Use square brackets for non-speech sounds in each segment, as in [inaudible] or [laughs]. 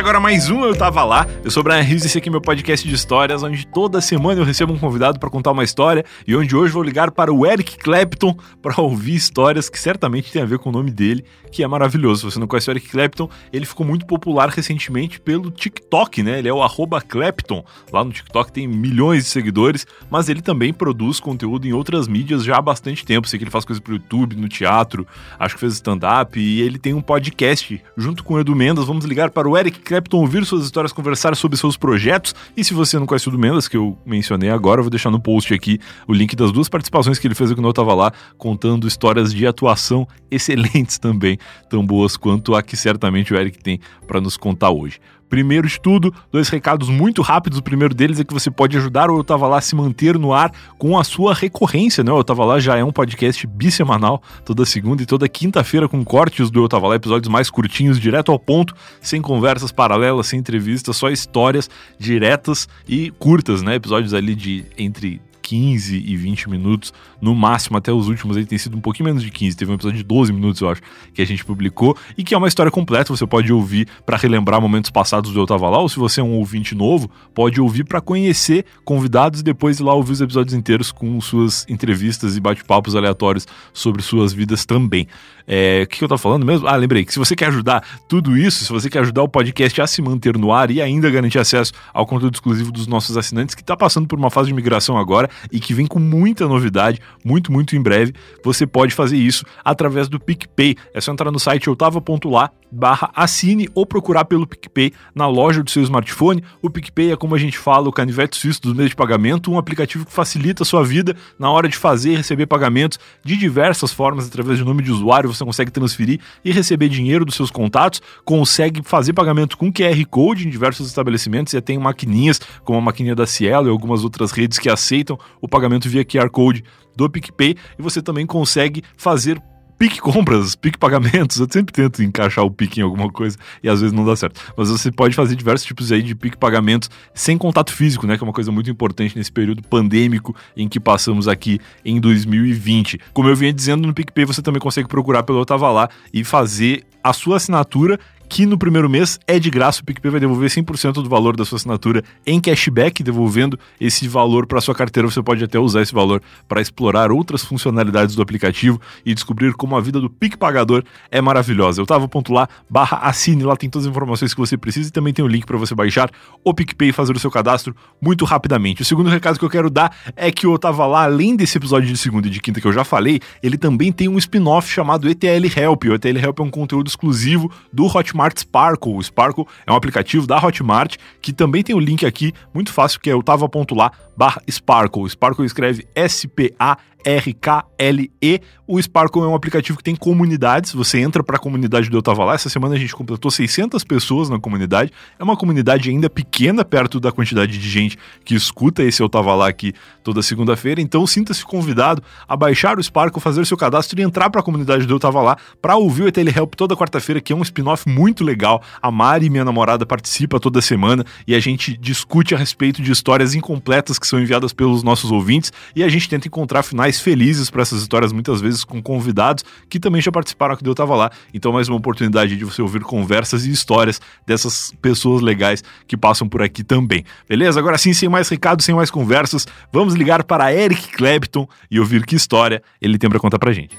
Agora mais um Eu Tava Lá. Eu sou o Brian Rios e esse aqui é meu podcast de histórias, onde toda semana eu recebo um convidado para contar uma história e onde hoje vou ligar para o Eric Clapton para ouvir histórias que certamente tem a ver com o nome dele, que é maravilhoso. Se você não conhece o Eric Clapton, ele ficou muito popular recentemente pelo TikTok, né? Ele é o arroba Clapton. Lá no TikTok tem milhões de seguidores, mas ele também produz conteúdo em outras mídias já há bastante tempo. Sei que ele faz coisas pro YouTube, no teatro, acho que fez stand-up e ele tem um podcast junto com o Edu Mendes. Vamos ligar para o Eric Clapton ouvir suas histórias, conversar sobre seus projetos. E se você não conhece o Edu Mendes, que eu mencionei agora, eu vou deixar no post aqui o link das duas participações que ele fez quando eu estava lá, contando histórias de atuação [laughs] excelentes também, tão boas quanto a que certamente o Eric tem para nos contar hoje. Primeiro de tudo, dois recados muito rápidos. O primeiro deles é que você pode ajudar o Eu Tava Lá a se manter no ar com a sua recorrência, né? O Eu Tava Lá já é um podcast bissemanal, toda segunda e toda quinta-feira com cortes do Eu Tava Lá, episódios mais curtinhos, direto ao ponto, sem conversas paralelas, sem entrevistas, só histórias diretas e curtas, né? Episódios ali de entre 15 e 20 minutos, no máximo, até os últimos aí tem sido um pouquinho menos de 15, teve um episódio de 12 minutos, eu acho, que a gente publicou, e que é uma história completa, você pode ouvir para relembrar momentos passados do Eu Tava Lá, ou se você é um ouvinte novo, pode ouvir para conhecer convidados e depois ir lá ouvir os episódios inteiros com suas entrevistas e bate-papos aleatórios sobre suas vidas também. É, o que eu tava falando mesmo? Ah, lembrei que se você quer ajudar tudo isso, se você quer ajudar o podcast a se manter no ar e ainda garantir acesso ao conteúdo exclusivo dos nossos assinantes, que está passando por uma fase de migração agora e que vem com muita novidade, muito, muito em breve, você pode fazer isso através do PicPay. É só entrar no site outava.lá barra assine ou procurar pelo PicPay na loja do seu smartphone. O PicPay é como a gente fala, o canivete suíço dos meios de pagamento, um aplicativo que facilita a sua vida na hora de fazer e receber pagamentos de diversas formas através de nome de usuário você consegue transferir e receber dinheiro dos seus contatos, consegue fazer pagamento com QR Code em diversos estabelecimentos, e tem maquininhas, como a maquininha da Cielo e algumas outras redes que aceitam o pagamento via QR Code do PicPay, e você também consegue fazer pique compras, pique pagamentos. Eu sempre tento encaixar o pique em alguma coisa e às vezes não dá certo. Mas você pode fazer diversos tipos aí de pique pagamentos sem contato físico, né? Que é uma coisa muito importante nesse período pandêmico em que passamos aqui em 2020. Como eu vinha dizendo, no PicPay você também consegue procurar pelo Eu Tava Lá e fazer a sua assinatura que no primeiro mês é de graça, o PicPay vai devolver 100% do valor da sua assinatura em cashback, devolvendo esse valor para sua carteira. Você pode até usar esse valor para explorar outras funcionalidades do aplicativo e descobrir como a vida do Pic Pagador é maravilhosa. Eu tava ponto lá, barra assine, lá tem todas as informações que você precisa e também tem o um link para você baixar o PicPay e fazer o seu cadastro muito rapidamente. O segundo recado que eu quero dar é que eu tava lá, além desse episódio de segunda e de quinta que eu já falei, ele também tem um spin-off chamado ETL Help. O ETL Help é um conteúdo exclusivo do Hotmart Hotmart Sparkle. O Sparkle é um aplicativo da Hotmart que também tem o um link aqui, muito fácil, que é tava.lá barra Sparkle. Sparkle escreve S-P-A RKLE. O Sparkle é um aplicativo que tem comunidades. Você entra para a comunidade do Eu Tava Lá. Essa semana a gente completou 600 pessoas na comunidade. É uma comunidade ainda pequena, perto da quantidade de gente que escuta esse Eu Tava Lá aqui toda segunda-feira. Então sinta-se convidado a baixar o Sparkle, fazer seu cadastro e entrar para a comunidade do Eu Tava Lá para ouvir o Telehelp toda quarta-feira, que é um spin-off muito legal. A Mari, minha namorada, participa toda semana e a gente discute a respeito de histórias incompletas que são enviadas pelos nossos ouvintes e a gente tenta encontrar finais felizes para essas histórias, muitas vezes com convidados que também já participaram aqui do Eu Tava Lá. Então, mais uma oportunidade de você ouvir conversas e histórias dessas pessoas legais que passam por aqui também. Beleza? Agora sim, sem mais recados, sem mais conversas, vamos ligar para Eric Clapton e ouvir que história ele tem para contar pra gente.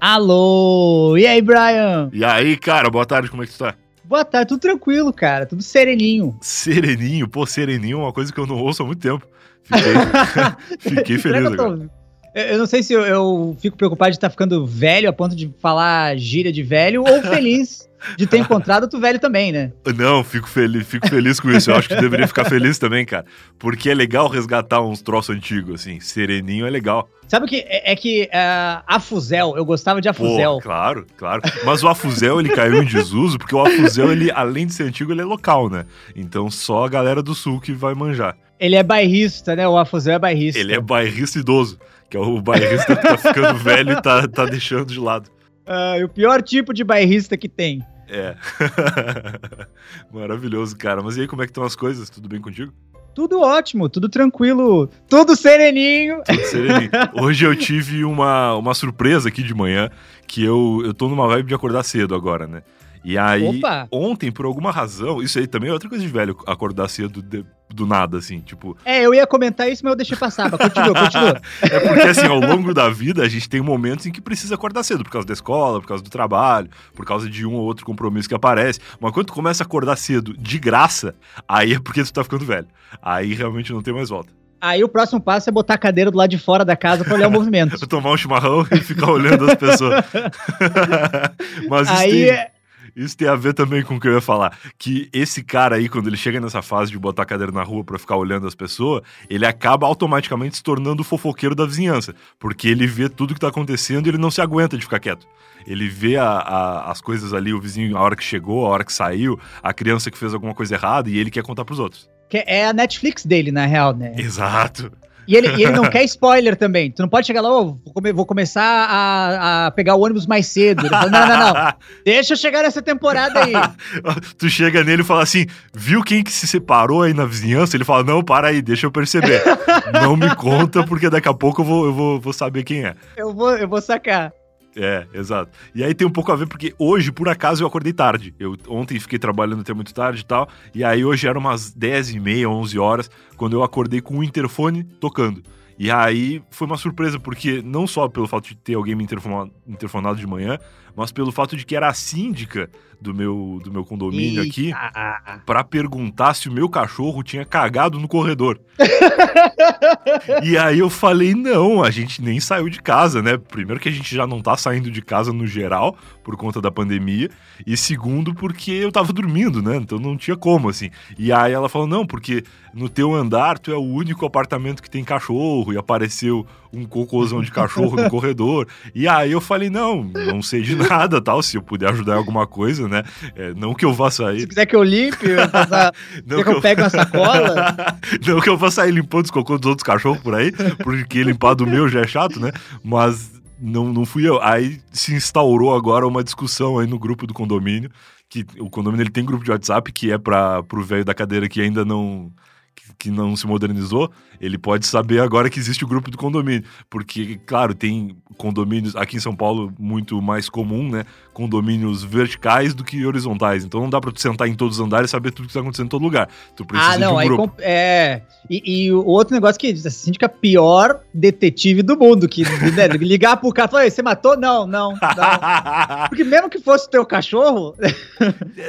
Alô! E aí, Brian? E aí, cara, boa tarde, como é que tu tá? Boa tarde, tudo tranquilo, cara. Tudo sereninho. Sereninho? Pô, sereninho é uma coisa que eu não ouço há muito tempo. Fiquei, [laughs] Fiquei feliz eu agora. Eu não sei se eu, eu, fico preocupado de estar ficando velho a ponto de falar gíria de velho ou feliz de ter encontrado outro velho também, né? Não, fico feliz, fico feliz com isso. Eu acho que deveria ficar feliz também, cara. Porque é legal resgatar uns troços antigos, assim. Sereninho é legal. Sabe o que? É, é que uh, Afuzel, eu gostava de Afuzel. Pô, claro, claro. Mas o Afuzel, ele caiu em desuso, porque o Afuzel, ele, além de ser antigo, ele é local, né? Então só a galera do sul que vai manjar. Ele é bairrista, né? O Afuzel é bairrista. Ele é bairrista idoso, que é o bairrista que tá ficando velho e tá, tá deixando de lado. Uh, o pior tipo de bairrista que tem. É. [laughs] Maravilhoso, cara. Mas e aí, como é que estão as coisas? Tudo bem contigo? Tudo ótimo, tudo tranquilo, tudo sereninho. Tudo sereninho. [laughs] Hoje eu tive uma, uma surpresa aqui de manhã, que eu, eu tô numa vibe de acordar cedo agora, né? E aí, Opa. ontem, por alguma razão, isso aí também é outra coisa de velho, acordar cedo de, do nada, assim, tipo. É, eu ia comentar isso, mas eu deixei passar. Mas continua, continua. [laughs] é porque, assim, ao longo da vida, a gente tem momentos em que precisa acordar cedo, por causa da escola, por causa do trabalho, por causa de um ou outro compromisso que aparece. Mas quando tu começa a acordar cedo de graça, aí é porque tu tá ficando velho. Aí realmente não tem mais volta. Aí o próximo passo é botar a cadeira do lado de fora da casa para olhar o movimento. [laughs] Tomar um chimarrão e ficar olhando as pessoas. [laughs] Mas isso Aí tem... Isso tem a ver também com o que eu ia falar. Que esse cara aí, quando ele chega nessa fase de botar a cadeira na rua para ficar olhando as pessoas, ele acaba automaticamente se tornando o fofoqueiro da vizinhança. Porque ele vê tudo que tá acontecendo e ele não se aguenta de ficar quieto. Ele vê a, a, as coisas ali, o vizinho, a hora que chegou, a hora que saiu, a criança que fez alguma coisa errada e ele quer contar pros outros. Que é a Netflix dele, na real, né? Exato. E ele, e ele não [laughs] quer spoiler também. Tu não pode chegar lá, oh, vou, come, vou, começar a, a, pegar o ônibus mais cedo. Ele fala, não, não, não. [laughs] Deixa eu chegar nessa temporada aí. [laughs] tu chega nele e fala assim: viu quem que se separou aí na vizinhança? Ele fala: não, para aí, deixa eu perceber. não me conta, porque daqui a pouco eu vou, eu vou, vou saber quem é. Eu vou, eu vou sacar. É, exato. E aí tem um pouco a ver, porque hoje, por acaso, eu acordei tarde. Eu ontem fiquei trabalhando até muito tarde e tal. E aí hoje eram umas 10 e meia, 11 horas, quando eu acordei com o interfone tocando. E aí foi uma surpresa, porque não só pelo fato de ter alguém me interfonado de manhã, mas pelo fato de que era a síndica do meu, do meu condomínio Eita. aqui para perguntar se o meu cachorro tinha cagado no corredor. [laughs] e aí eu falei: não, a gente nem saiu de casa, né? Primeiro que a gente já não tá saindo de casa no geral por conta da pandemia, e segundo porque eu tava dormindo, né? Então não tinha como, assim. E aí ela falou: não, porque no teu andar tu é o único apartamento que tem cachorro, e apareceu um cocôzão de cachorro no [laughs] corredor. E aí eu falei: não, não sei de nada, tal, se eu puder ajudar em alguma coisa, né? É, não que eu vá sair. Se quiser que eu limpe, eu passar... [laughs] não que eu, eu pegue uma sacola. [laughs] não que eu vá sair limpando os cocôs dos outros cachorros por aí, porque limpar do meu já é chato, né? Mas não, não fui eu. Aí se instaurou agora uma discussão aí no grupo do condomínio, que o condomínio ele tem grupo de WhatsApp que é para o velho da cadeira que ainda não que não se modernizou, ele pode saber agora que existe o grupo do condomínio. Porque, claro, tem condomínios aqui em São Paulo muito mais comum, né? Condomínios verticais do que horizontais. Então não dá pra tu sentar em todos os andares e saber tudo que tá acontecendo em todo lugar. Tu precisa ah, não, de um grupo. É. E, e, o outro negócio que a síndica é pior detetive do mundo, que né, [laughs] ligar pro cara e falar, você matou? Não, não, não. [laughs] Porque mesmo que fosse o teu cachorro.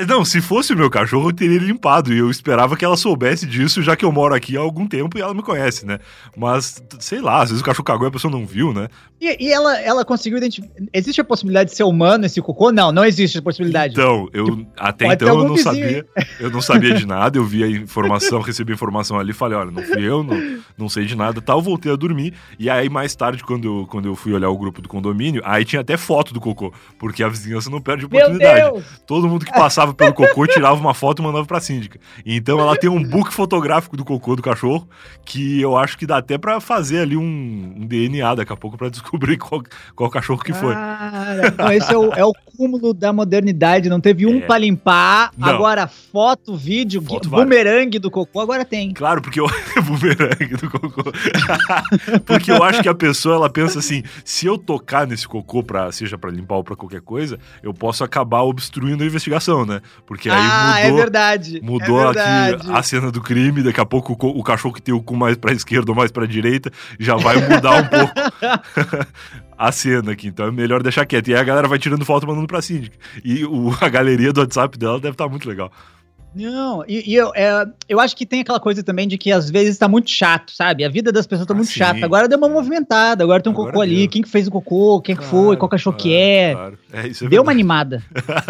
não, se fosse o meu cachorro, eu teria limpado. E eu esperava que ela soubesse disso, já que eu moro aqui há algum tempo e ela me conhece, né? Mas, sei lá, às vezes o cachorro cagou e a pessoa não viu, né? E, e ela, ela conseguiu identificar. Existe a possibilidade de ser humano esse cocô? Não, não existe a possibilidade. Então, eu até então eu não vizinho. sabia. [laughs] Eu não sabia de nada, eu vi a informação, recebi a informação ali, falei, olha, não fui eu, não, não sei de nada, tal, voltei a dormir. E aí, mais tarde, quando eu, quando eu fui olhar o grupo do condomínio, aí tinha até foto do cocô, porque a vizinhança não perde oportunidade. Todo mundo que passava pelo cocô tirava uma foto e mandava pra síndica. Então ela tem um book fotográfico do cocô do cachorro, que eu acho que dá até para fazer ali um, um, DNA daqui a pouco para descobrir qual, qual cachorro que foi. Cara, então esse é o, é o cúmulo da modernidade. Não teve um é. para limpar, não. agora foto, vídeo, foto bumerangue do cocô, agora tem. Claro, porque eu. [laughs] bumerangue do cocô. [laughs] porque eu acho que a pessoa ela pensa assim: se eu tocar nesse cocô, pra, seja para limpar ou pra qualquer coisa, eu posso acabar obstruindo a investigação, né? Porque aí ah, é mudou. É verdade. Mudou é verdade. aqui a cena do crime, daqui a pouco o, o cachorro que tem o cu mais pra [laughs] esquerda ou mais pra direita já vai mudar um pouco a cena aqui. Então é melhor deixar quieto. E aí a galera vai tirando foto mandando pra síndica. E o, [laughs] a galeria do WhatsApp dela deve estar tá muito legal. Não, e, e eu, é, eu acho que tem aquela coisa também de que às vezes tá muito chato, sabe? A vida das pessoas tá ah, muito sim. chata. Agora deu uma movimentada, agora tem um agora cocô deu. ali. Quem que fez o cocô? Quem claro, que foi? Qual cachorro claro, que é? Claro. é é deu verdade. uma animada.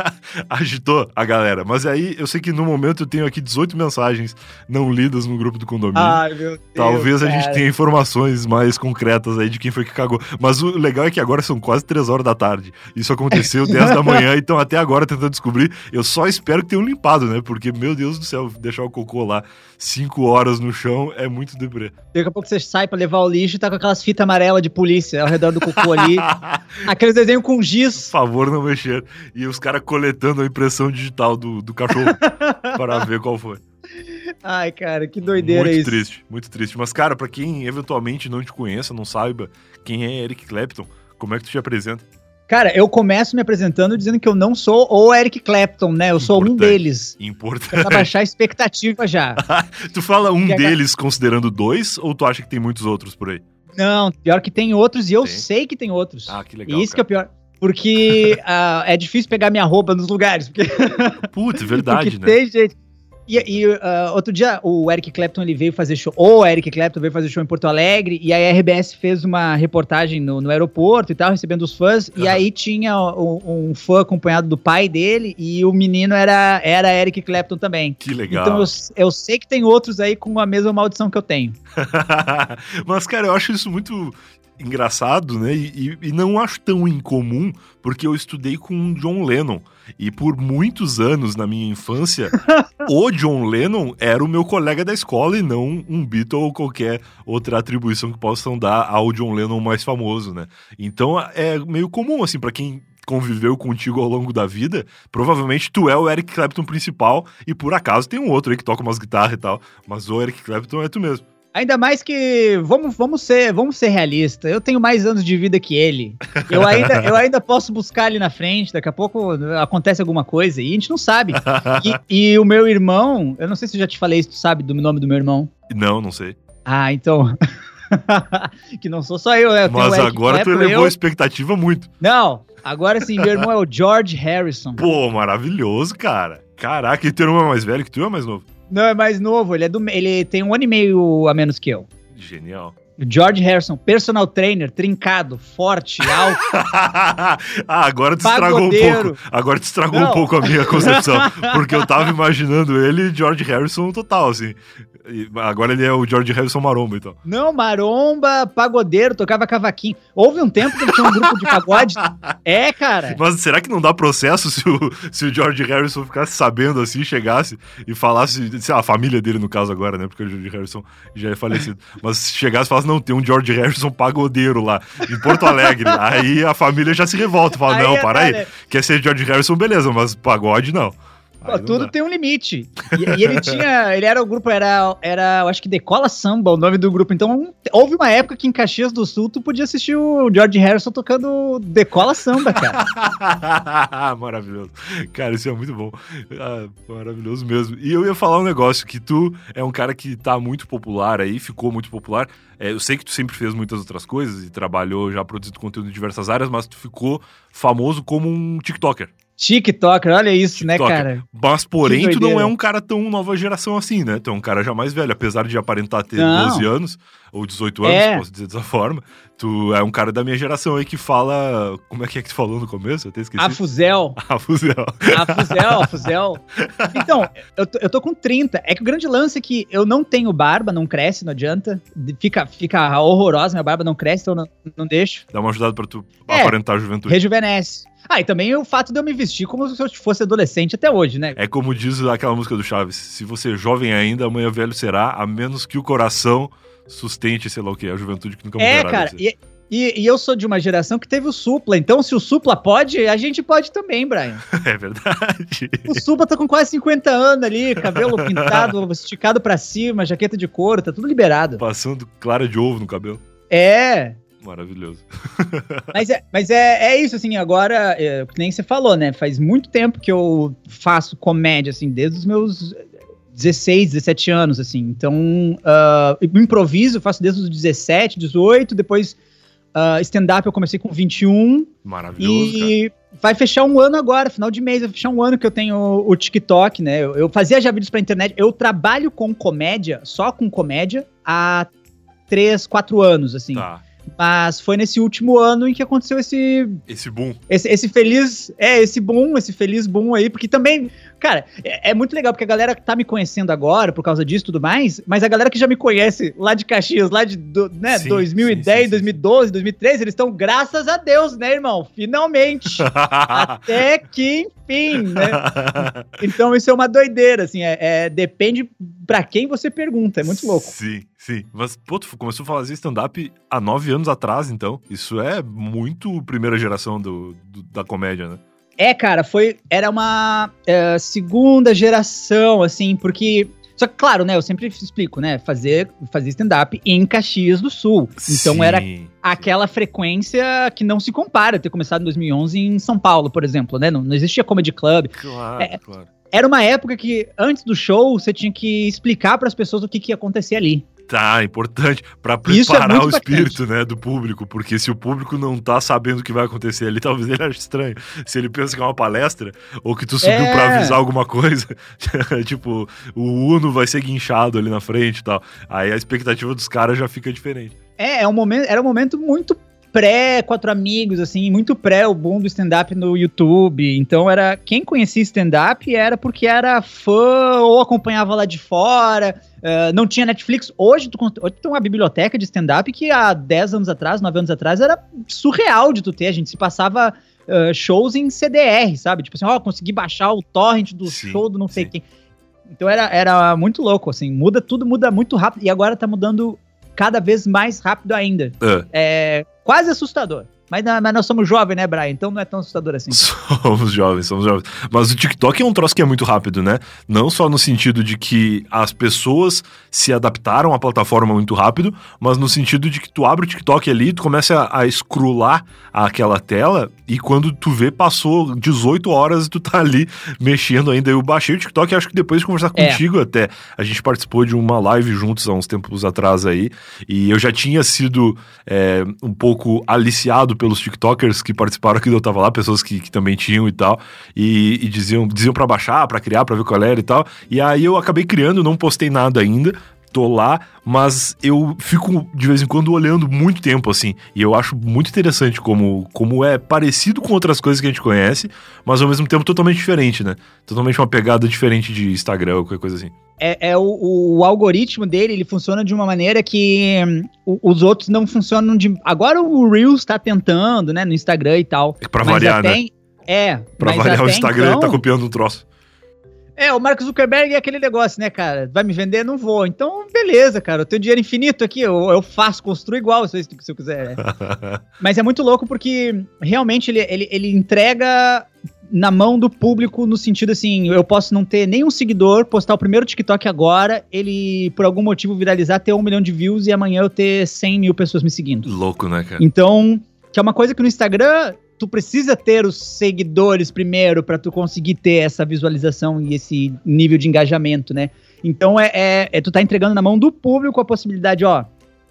[laughs] Agitou a galera. Mas aí eu sei que no momento eu tenho aqui 18 mensagens não lidas no grupo do condomínio. Ai, meu Deus. Talvez cara. a gente tenha informações mais concretas aí de quem foi que cagou. Mas o legal é que agora são quase 3 horas da tarde. Isso aconteceu 10 da [laughs] manhã, então até agora tentando descobrir. Eu só espero que tenham limpado, né? Porque porque, meu Deus do céu, deixar o cocô lá cinco horas no chão é muito deprê. Daqui a pouco você sai pra levar o lixo e tá com aquelas fitas amarelas de polícia ao redor do cocô ali. [laughs] Aqueles desenhos com giz. Por favor, não mexer. E os caras coletando a impressão digital do, do cachorro [laughs] para ver qual foi. Ai, cara, que doideira muito isso. Muito triste, muito triste. Mas, cara, pra quem eventualmente não te conheça, não saiba quem é Eric Clapton, como é que tu te apresenta? Cara, eu começo me apresentando dizendo que eu não sou o Eric Clapton, né? Eu sou Importante. um deles. Importante. Pra baixar a expectativa já. [laughs] tu fala um deles considerando dois, ou tu acha que tem muitos outros por aí? Não, pior que tem outros, e eu tem? sei que tem outros. Ah, que legal. E isso cara. que é o pior. Porque uh, [laughs] é difícil pegar minha roupa nos lugares. Porque... Putz, [laughs] verdade, porque né? Tem gente. E, e uh, outro dia o Eric Clapton ele veio fazer show, ou o Eric Clapton veio fazer show em Porto Alegre, e aí a RBS fez uma reportagem no, no aeroporto e tal, recebendo os fãs, uhum. e aí tinha um, um, fã acompanhado do pai dele, e o menino era, era Eric Clapton também. Que legal. Então eu, eu sei que tem outros aí com a mesma maldição que eu tenho. [laughs] Mas, cara, eu acho isso muito engraçado, né? E, e, não acho tão incomum, porque eu estudei com John Lennon. E por muitos anos na minha infância, [laughs] o John Lennon era o meu colega da escola e não um Beatle ou qualquer outra atribuição que possam dar ao John Lennon mais famoso, né? Então é meio comum, assim, para quem conviveu contigo ao longo da vida, provavelmente tu é o Eric Clapton principal e por acaso tem um outro aí que toca umas guitarras e tal, mas o Eric Clapton é tu mesmo. Ainda mais que vamos, vamos ser vamos ser realistas. Eu tenho mais anos de vida que ele. Eu ainda, eu ainda posso buscar ali na frente. Daqui a pouco acontece alguma coisa e a gente não sabe. E, [laughs] e o meu irmão, eu não sei se eu já te falei isso, tu sabe do nome do meu irmão? Não, não sei. Ah, então. [laughs] que não sou só eu, né? Eu Mas agora tu elevou eu... a expectativa muito. Não, agora sim, meu irmão é o George Harrison. Pô, maravilhoso, cara. Caraca, e teu irmão é mais velho que tu é mais novo? Não, é mais novo. Ele, é do, ele tem um ano e meio a menos que eu. Genial. George Harrison, personal trainer, trincado, forte, alto. [laughs] ah, agora tu estragou um pouco. Agora tu estragou Não. um pouco a minha concepção. [laughs] porque eu tava imaginando ele George Harrison total, assim. Agora ele é o George Harrison Maromba, então. Não, Maromba, pagodeiro, tocava cavaquinho. Houve um tempo que ele tinha um grupo de pagode. [laughs] É, cara. Mas será que não dá processo se o, se o George Harrison ficasse sabendo assim, chegasse e falasse, sei lá, a família dele no caso agora, né? Porque o George Harrison já é falecido. Mas chegasse e falasse, não, tem um George Harrison pagodeiro lá, em Porto Alegre. [laughs] aí a família já se revolta, fala, aí não, é, para aí. Quer ser George Harrison, beleza, mas pagode não. Pô, tudo dá. tem um limite. E, e, ele tinha. Ele era o grupo, era, era, eu acho que Decola Samba, o nome do grupo. Então, houve uma época que em Caxias do Sul tu podia assistir o George Harrison tocando Decola Samba, cara. [laughs] maravilhoso. Cara, isso é muito bom. Ah, maravilhoso mesmo. E eu ia falar um negócio: que tu é um cara que tá muito popular aí, ficou muito popular. É, eu sei que tu sempre fez muitas outras coisas e trabalhou já produzindo conteúdo em diversas áreas, mas tu ficou famoso como um TikToker. TikToker, olha isso, né, TikToker. né, cara? Mas, porém, tu não é um cara tão nova geração assim, né? Tu é um cara já mais velho, apesar de aparentar ter não. 12 anos, ou 18 anos, é. posso dizer dessa forma. Tu é um cara da minha geração aí que fala. Como é que é que tu falou no começo? Eu até esqueci. Afuzel. [laughs] Afuzel. Afuzel, Afuzel. Então, eu tô, eu tô com 30. É que o grande lance é que eu não tenho barba, não cresce, não adianta. Fica, fica horrorosa, minha barba não cresce, então não, não deixo. Dá uma ajudada pra tu é, aparentar a juventude. Rejuvenesce. Ah, e também o fato de eu me vestir como se eu fosse adolescente até hoje, né? É como diz aquela música do Chaves: se você é jovem ainda, amanhã velho será, a menos que o coração sustente, sei lá o que, a juventude que nunca morrerá. É, cara, e, e, e, eu sou de uma geração que teve o Supla, então se o Supla pode, a gente pode também, Brian. [laughs] É verdade. O Supla tá com quase 50 anos ali, cabelo [laughs] pintado, esticado para cima, jaqueta de couro, tá tudo liberado. Passando clara de ovo no cabelo. É, Maravilhoso. [laughs] mas é, mas é, é isso, assim, agora, é, que nem você falou, né? Faz muito tempo que eu faço comédia, assim, desde os meus 16, 17 anos, assim. Então, uh, improviso, faço desde os 17, 18, depois uh, stand-up eu comecei com 21. Maravilhoso, E cara. vai fechar um ano agora, final de mês, vai fechar um ano que eu tenho o, o TikTok, né? Eu, eu, fazia já vídeos pra internet, eu trabalho com comédia, só com comédia, há 3, 4 anos, assim. Tá. Mas foi nesse último ano em que aconteceu esse. Esse boom. Esse, esse feliz. É, esse boom, esse feliz boom aí, porque também. Cara, é, é, muito legal, porque a galera tá me conhecendo agora por causa disso e tudo mais, mas a galera que já me conhece lá de Caxias, lá de do, né, sim, 2010, sim, sim, 2012, 2013, eles estão, graças a Deus, né, irmão? Finalmente! [laughs] Até que enfim, né? Então isso é uma doideira, assim, é, é depende para quem você pergunta, é muito louco. Sim, sim. Mas, pô, tu começou a fazer stand-up há nove anos atrás, então. Isso é muito primeira geração do, do da comédia, né? É, cara, foi. Era uma é, segunda geração, assim, porque Só que, claro, né, eu sempre explico, né, fazer, fazer stand-up em Caxias do Sul. Então sim, era aquela frequência que não se compara ter começado em 2011 em São Paulo, por exemplo, né? Não, não existia comedy club. Claro, é, claro. Era uma época que antes do show você tinha que explicar para as pessoas o que, que ia acontecer ali. Tá, importante para é preparar é o espírito, né, do público, porque se o público não tá sabendo o que vai acontecer ali, [laughs] talvez ele ache estranho. Se ele pensa que é uma palestra ou que tu subiu é... para avisar alguma coisa, [laughs] tipo, o Uno vai ser guinchado ali na frente e tal. Aí a expectativa dos caras já fica diferente. É, é um momento, era um momento muito pré Quatro Amigos, assim, muito pré o boom do stand-up no YouTube. Então era quem conhecia stand-up era porque era fã ou acompanhava lá de fora. Uh, não tinha Netflix. Hoje tu, hoje tu tem uma biblioteca de stand-up que há 10 anos atrás, 9 anos atrás, era surreal de tu ter. A gente se passava uh, shows em CDR, sabe? Tipo assim, ó, consegui baixar o torrent do sim, show do não sei sim. quem. Então era, era muito louco, assim, muda tudo, muda muito rápido. E agora tá mudando cada vez mais rápido ainda. Uh. É quase assustador. Mas, mas, nós somos jovens, né, Brian? Então não é tão assustador assim. [laughs] Somos jovens, somos jovens. Mas o TikTok é um troço que é muito rápido, né? Não só no sentido de que as pessoas se adaptaram à plataforma muito rápido, mas no sentido de que tu abre o TikTok ali, tu começa a, a escrular aquela tela e quando tu vê, passou 18 horas e tu tá ali mexendo ainda. Eu baixei o TikTok acho que depois de conversar é. contigo até. A gente participou de uma live juntos há uns tempos atrás aí e eu já tinha sido é, um pouco aliciado pelos TikTokers que participaram [laughs] do Eu Tava Lá, pessoas que, que também tinham e tal, e, e diziam, diziam para baixar, para criar, para ver qual era e tal. E aí eu acabei criando, não postei nada ainda, tô lá, mas eu fico de vez em quando olhando muito tempo assim, e eu acho muito interessante como, como é parecido com outras coisas que a gente conhece, mas ao mesmo tempo totalmente diferente, né? Totalmente uma pegada diferente de Instagram ou qualquer coisa assim. É, é o, o, algoritmo dele, ele funciona de uma maneira que hum, os outros não funcionam de. Agora o Reels tá tentando, né, no Instagram e tal. É pra variar, até, né? É. Pra variar o Instagram, então, ele tá copiando um troço. É, o Mark Zuckerberg é aquele negócio, né, cara? Vai me vender? Não vou. Então, beleza, cara. Eu tenho dinheiro infinito aqui, eu, eu faço, construo igual se, se eu quiser. [laughs] Mas é muito louco porque realmente ele, ele, ele entrega na mão do público no sentido assim, eu posso não ter nenhum seguidor, postar o primeiro TikTok agora, ele por algum motivo viralizar, ter um milhão de views e amanhã eu ter 100 mil pessoas me seguindo. Louco, né, cara? Então, que é uma coisa que no Instagram tu precisa ter os seguidores primeiro para tu conseguir ter essa visualização e esse nível de engajamento, né? Então é, é, é, tu tá entregando na mão do público a possibilidade, ó,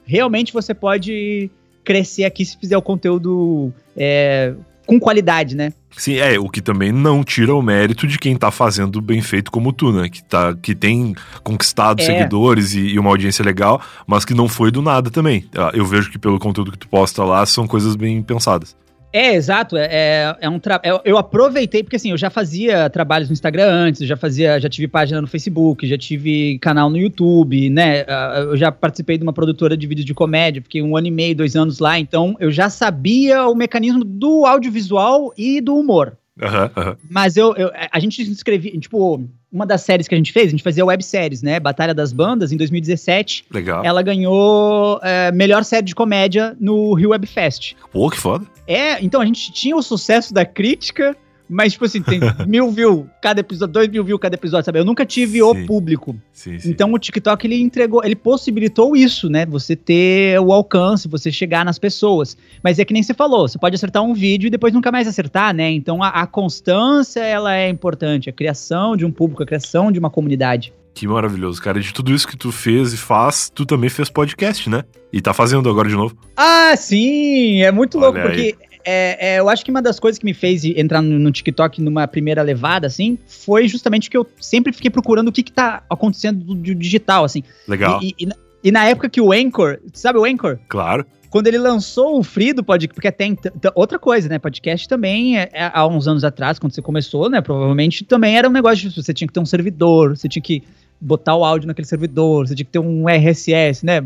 realmente você pode crescer aqui se fizer o conteúdo é, com qualidade, né? Sim, é, o que também não tira o mérito de quem tá fazendo bem feito como tu, né? Que, tá, que tem conquistado é. seguidores e, e, uma audiência legal, mas que não foi do nada também. Ah, eu vejo que pelo conteúdo que tu posta lá são coisas bem pensadas. É, exato. É, é, é um tra... eu, é, eu aproveitei, porque assim, eu já fazia trabalhos no Instagram antes, já fazia, já tive página no Facebook, já tive canal no YouTube, né? Eu já participei de uma produtora de vídeos de comédia, fiquei um ano e meio, dois anos lá, então eu já sabia o mecanismo do audiovisual e do humor. Uhum, uhum. Mas eu, eu, a gente escrevia, tipo, uma das séries que a gente fez, a gente fazia webséries, né? Batalha das Bandas, em 2017. Legal. Ela ganhou é, melhor série de comédia no Rio Web Fest. Pô, que foda. É, então a gente tinha o sucesso da crítica, mas, tipo assim, tem [laughs] mil views cada episódio, dois mil views cada episódio, sabe? Eu nunca tive sim. o público. Sim, sim. Então o TikTok, ele entregou, ele possibilitou isso, né? Você ter o alcance, você chegar nas pessoas. Mas é que nem você falou, você pode acertar um vídeo e depois nunca mais acertar, né? Então a, a constância, ela é importante. A criação de um público, a criação de uma comunidade. Que maravilhoso, cara. De tudo isso que tu fez e faz, tu também fez podcast, né? E tá fazendo agora de novo. Ah, sim! É muito Olha louco, aí. porque é, é, eu acho que uma das coisas que me fez entrar no, no, TikTok numa primeira levada, assim, foi justamente que eu sempre fiquei procurando o que, que tá acontecendo do, do digital, assim. Legal. E, e, e, na época que o Anchor, sabe o Anchor? Claro. Quando ele lançou o Free do podcast, porque até outra coisa, né? Podcast também, é, é, há uns anos atrás, quando você começou, né? Provavelmente também era um negócio de você tinha que ter um servidor, você tinha que botar o áudio naquele servidor, você tinha que ter um RSS, né?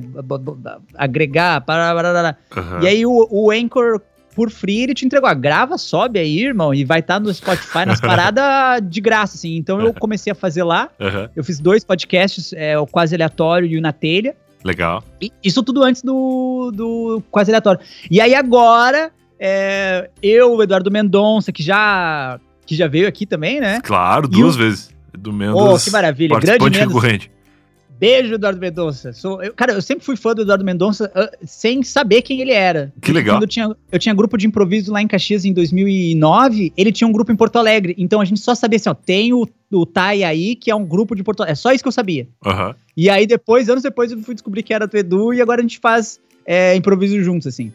Agregar, para. Uhum. E aí o, o Anchor por free, ele te entregou. Ah, grava, sobe aí, irmão, e vai estar tá no Spotify, nas [laughs] paradas de graça, assim. Então eu comecei a fazer lá. Uhum. Eu fiz dois podcasts, é, o Quase Aleatório e o Na Telha. Legal. E, isso tudo antes do, do Quase Aleatório. E aí agora, é, eu, o Eduardo Mendonça, que já, que já veio aqui também, né? Claro, duas o... vezes. Do Mendes. Oh, que maravilha. Grande Mendes. Beijo, Eduardo Mendonça. Sou, eu, cara, eu sempre fui fã do Eduardo Mendonça uh, sem saber quem ele era. Que legal. Quando eu tinha, eu tinha grupo de improviso lá em Caxias em 2009, ele tinha um grupo em Porto Alegre. Então a gente só sabia assim, ó, tem o, o Tai aí, que é um grupo de Porto Alegre. É só isso que eu sabia. Uhum. E aí depois, anos depois, eu fui descobrir que era do Edu e agora a gente faz é, improviso juntos, assim.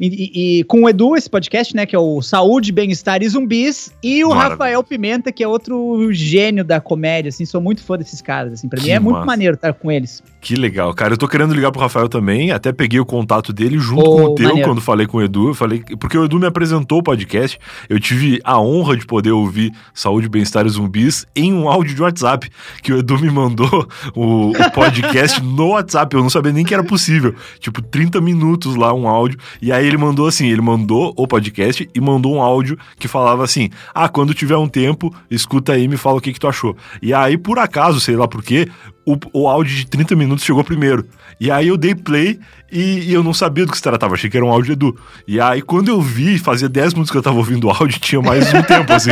E, e, com o Edu, esse podcast, né, que é o Saúde, Bem-Estar e Zumbis, e o Maravilha. Rafael Pimenta, que é outro gênio da comédia, assim, sou muito fã desses caras, assim, pra que mim é massa. muito maneiro estar com eles. Que legal, cara. Eu tô querendo ligar pro Rafael também, até peguei o contato dele junto oh, com o teu maneiro. quando falei com o Edu. Eu falei, porque o Edu me apresentou o podcast, eu tive a honra de poder ouvir Saúde, Bem-Estar e Zumbis em um áudio de WhatsApp, que o Edu me mandou o, o podcast [laughs] no WhatsApp. Eu não sabia nem que era possível. Tipo, 30 minutos lá, um áudio. E aí ele mandou assim: ele mandou o podcast e mandou um áudio que falava assim: Ah, quando tiver um tempo, escuta aí e me fala o que, que tu achou. E aí, por acaso, sei lá por quê, o, o áudio de 30 minutos chegou primeiro. E aí eu dei play e, e, eu não sabia do que se tratava, achei que era um áudio Edu. E aí quando eu vi, fazia 10 minutos que eu tava ouvindo o áudio, [laughs] tinha mais um tempo, assim.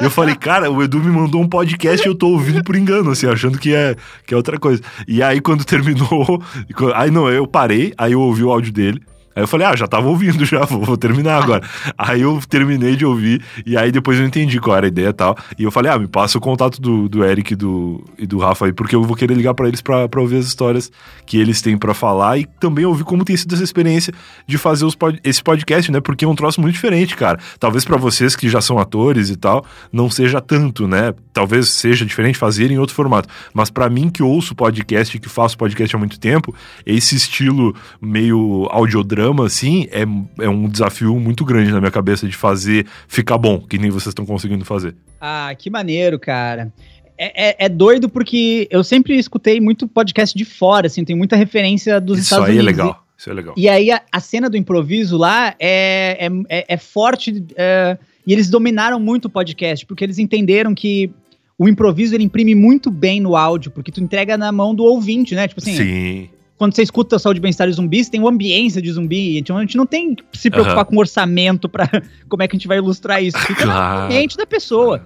Eu falei, cara, o Edu me mandou um podcast e eu tô ouvindo por engano, assim, achando que é, que é outra coisa. E aí quando terminou, [laughs] aí não, eu parei, aí eu ouvi o áudio dele. Aí eu falei, ah, já tava ouvindo já, [laughs] vou, vou terminar agora. aí eu terminei de ouvir, e aí depois eu entendi qual era a ideia e tal. E eu falei, ah, me passa o contato do, do Eric e do, e do Rafa aí, porque eu vou querer ligar para eles para ouvir as histórias que eles têm para falar e também ouvir como tem sido essa experiência de fazer os pod, esse podcast, né? Porque é um troço muito diferente, cara. Talvez para vocês que já são atores e tal, não seja tanto, né? Talvez seja diferente fazer em outro formato. Mas para mim que ouço podcast e que faço podcast há muito tempo, esse estilo meio audiodrama programa, assim, é, é um desafio muito grande na minha cabeça de fazer ficar bom, que nem vocês estão conseguindo fazer. Ah, que maneiro, cara. É, é, é, doido porque eu sempre escutei muito podcast de fora, assim, tem muita referência dos Isso Estados Unidos. Isso aí é legal. Isso é legal. E aí a, a cena do improviso lá é, é, é, é forte é, e eles dominaram muito o podcast, porque eles entenderam que o improviso ele imprime muito bem no áudio, porque tu entrega na mão do ouvinte, né? Tipo assim, Sim quando você escuta saúde bem-estar de zumbis, tem uma ambiência de zumbi. Então a gente não tem que se preocupar uhum. com orçamento para [laughs] como é que a gente vai ilustrar isso. Fica claro. no ambiente da pessoa.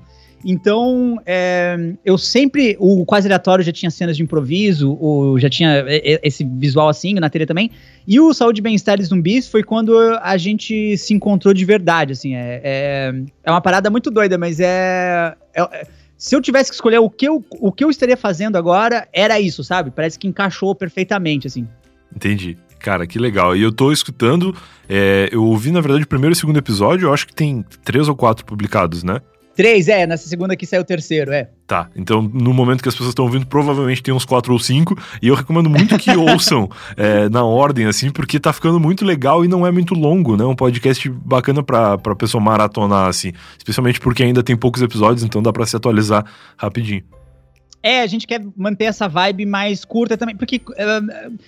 Então, é, eu sempre. O Quase Aleatório já tinha cenas de improviso, o, já tinha esse visual assim na tele também. E o Saúde e Bem-Estar de Zumbis foi quando a gente se encontrou de verdade. Assim, é, é, é uma parada muito doida, mas é, é se eu tivesse que escolher o que eu, o que eu estaria fazendo agora, era isso, sabe? Parece que encaixou perfeitamente, assim. Entendi. Cara, que legal. E eu tô escutando, é, eu ouvi, na verdade, o primeiro e o segundo episódio, eu acho que tem três ou quatro publicados, né? Três, é. Nessa segunda aqui saiu o terceiro, é. Tá, então no momento que as pessoas estão ouvindo, provavelmente tem uns quatro ou cinco. E eu recomendo muito que [laughs] ouçam é, na ordem, assim, porque tá ficando muito legal e não é muito longo, né? Um podcast bacana pra, pra pessoa maratonar, assim. Especialmente porque ainda tem poucos episódios, então dá pra se atualizar rapidinho. É, a gente quer manter essa vibe mais curta também, porque uh,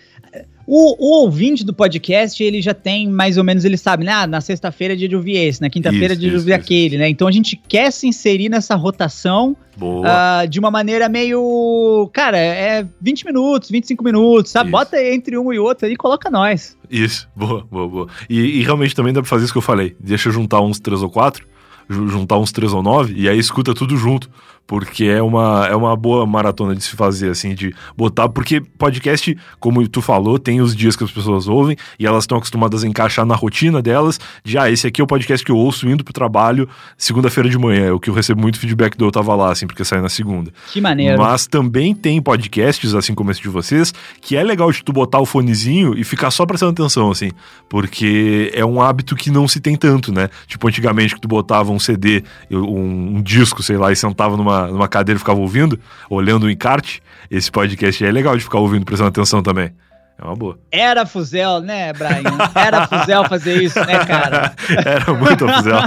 o, o, ouvinte do podcast, ele já tem mais ou menos, ele sabe, né? Ah, na sexta-feira é dia de ouvir esse, na quinta-feira é dia de ouvir isso, aquele, né? Então a gente quer se inserir nessa rotação uh, de uma maneira meio. Cara, é 20 minutos, 25 minutos, sabe? Isso. Bota entre um e outro e coloca nós. Isso, boa, boa, boa. E, e realmente também dá pra fazer isso que eu falei. Deixa eu juntar uns três ou quatro juntar uns três ou nove e aí escuta tudo junto porque é uma, é uma boa maratona de se fazer, assim, de botar, porque podcast, como tu falou, tem os dias que as pessoas ouvem e elas estão acostumadas a encaixar na rotina delas, de, ah, esse aqui é o podcast que eu ouço indo pro trabalho segunda-feira de manhã, é o que eu recebo muito feedback do Eu Tava Lá, assim, porque sai na segunda. Que maneiro. Mas também tem podcasts, assim como esse de vocês, que é legal de tu botar o fonezinho e ficar só prestando atenção, assim, porque é um hábito que não se tem tanto, né? Tipo, antigamente que tu botava um CD, um, um disco, sei lá, e sentava numa numa, numa cadeira e ficava ouvindo, olhando o encarte, esse podcast é legal de ficar ouvindo, prestando atenção também. É uma boa. Era Fuzel, né, Brian? Era Fuzel fazer isso, né, cara? [laughs] Era muito Fuzel.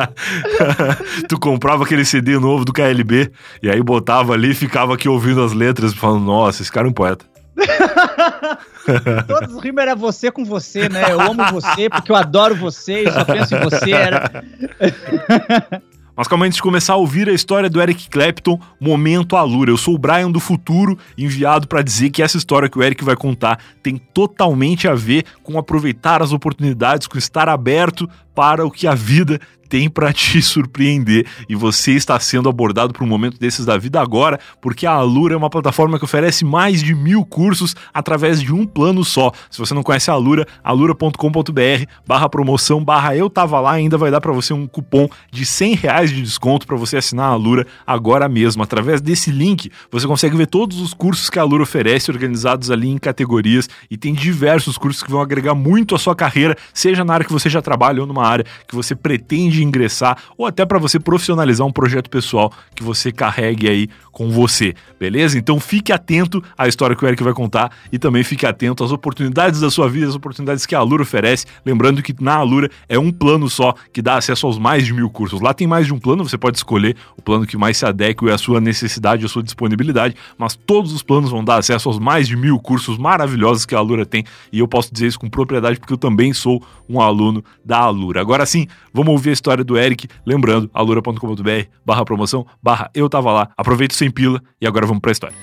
[laughs] tu comprava aquele CD novo do KLB e aí botava ali e ficava aqui ouvindo as letras, falando, nossa, esse cara é um poeta. Todos os rimas era você com você, né? Eu amo você porque eu adoro você e só penso em você. Era... [laughs] Mas calma, antes de começar a ouvir a história do Eric Clapton, momento Alura. Eu sou o Brian do futuro, enviado para dizer que essa história que o Eric vai contar tem totalmente a ver com aproveitar as oportunidades, com estar aberto para o que a vida tem para te [laughs] surpreender e você está sendo abordado por um momento desses da vida agora, porque a Alura é uma plataforma que oferece mais de mil cursos através de um plano só. Se você não conhece a Alura, alura.com.br barra promoção barra eu tava lá ainda vai dar para você um cupom de 100 reais de desconto para você assinar a Alura agora mesmo. Através desse link você consegue ver todos os cursos que a Alura oferece organizados ali em categorias e tem diversos cursos que vão agregar muito à sua carreira, seja na área que você já trabalha ou numa área que você pretende ingressar ou até para você profissionalizar um projeto pessoal que você carregue aí com você, beleza? Então fique atento à história que o Eric vai contar e também fique atento às oportunidades da sua vida, as oportunidades que a Alura oferece. Lembrando que na Alura é um plano só que dá acesso aos mais de mil cursos. Lá tem mais de um plano, você pode escolher o plano que mais se adeque à sua necessidade, à sua disponibilidade, mas todos os planos vão dar acesso aos mais de mil cursos maravilhosos que a Alura tem e eu posso dizer isso com propriedade porque eu também sou um aluno da Alura. Agora sim, vamos ouvir a história do Eric, lembrando, alura.com.br barra promoção, barra eu tava lá. Aproveite o sem pila e agora vamos pra história.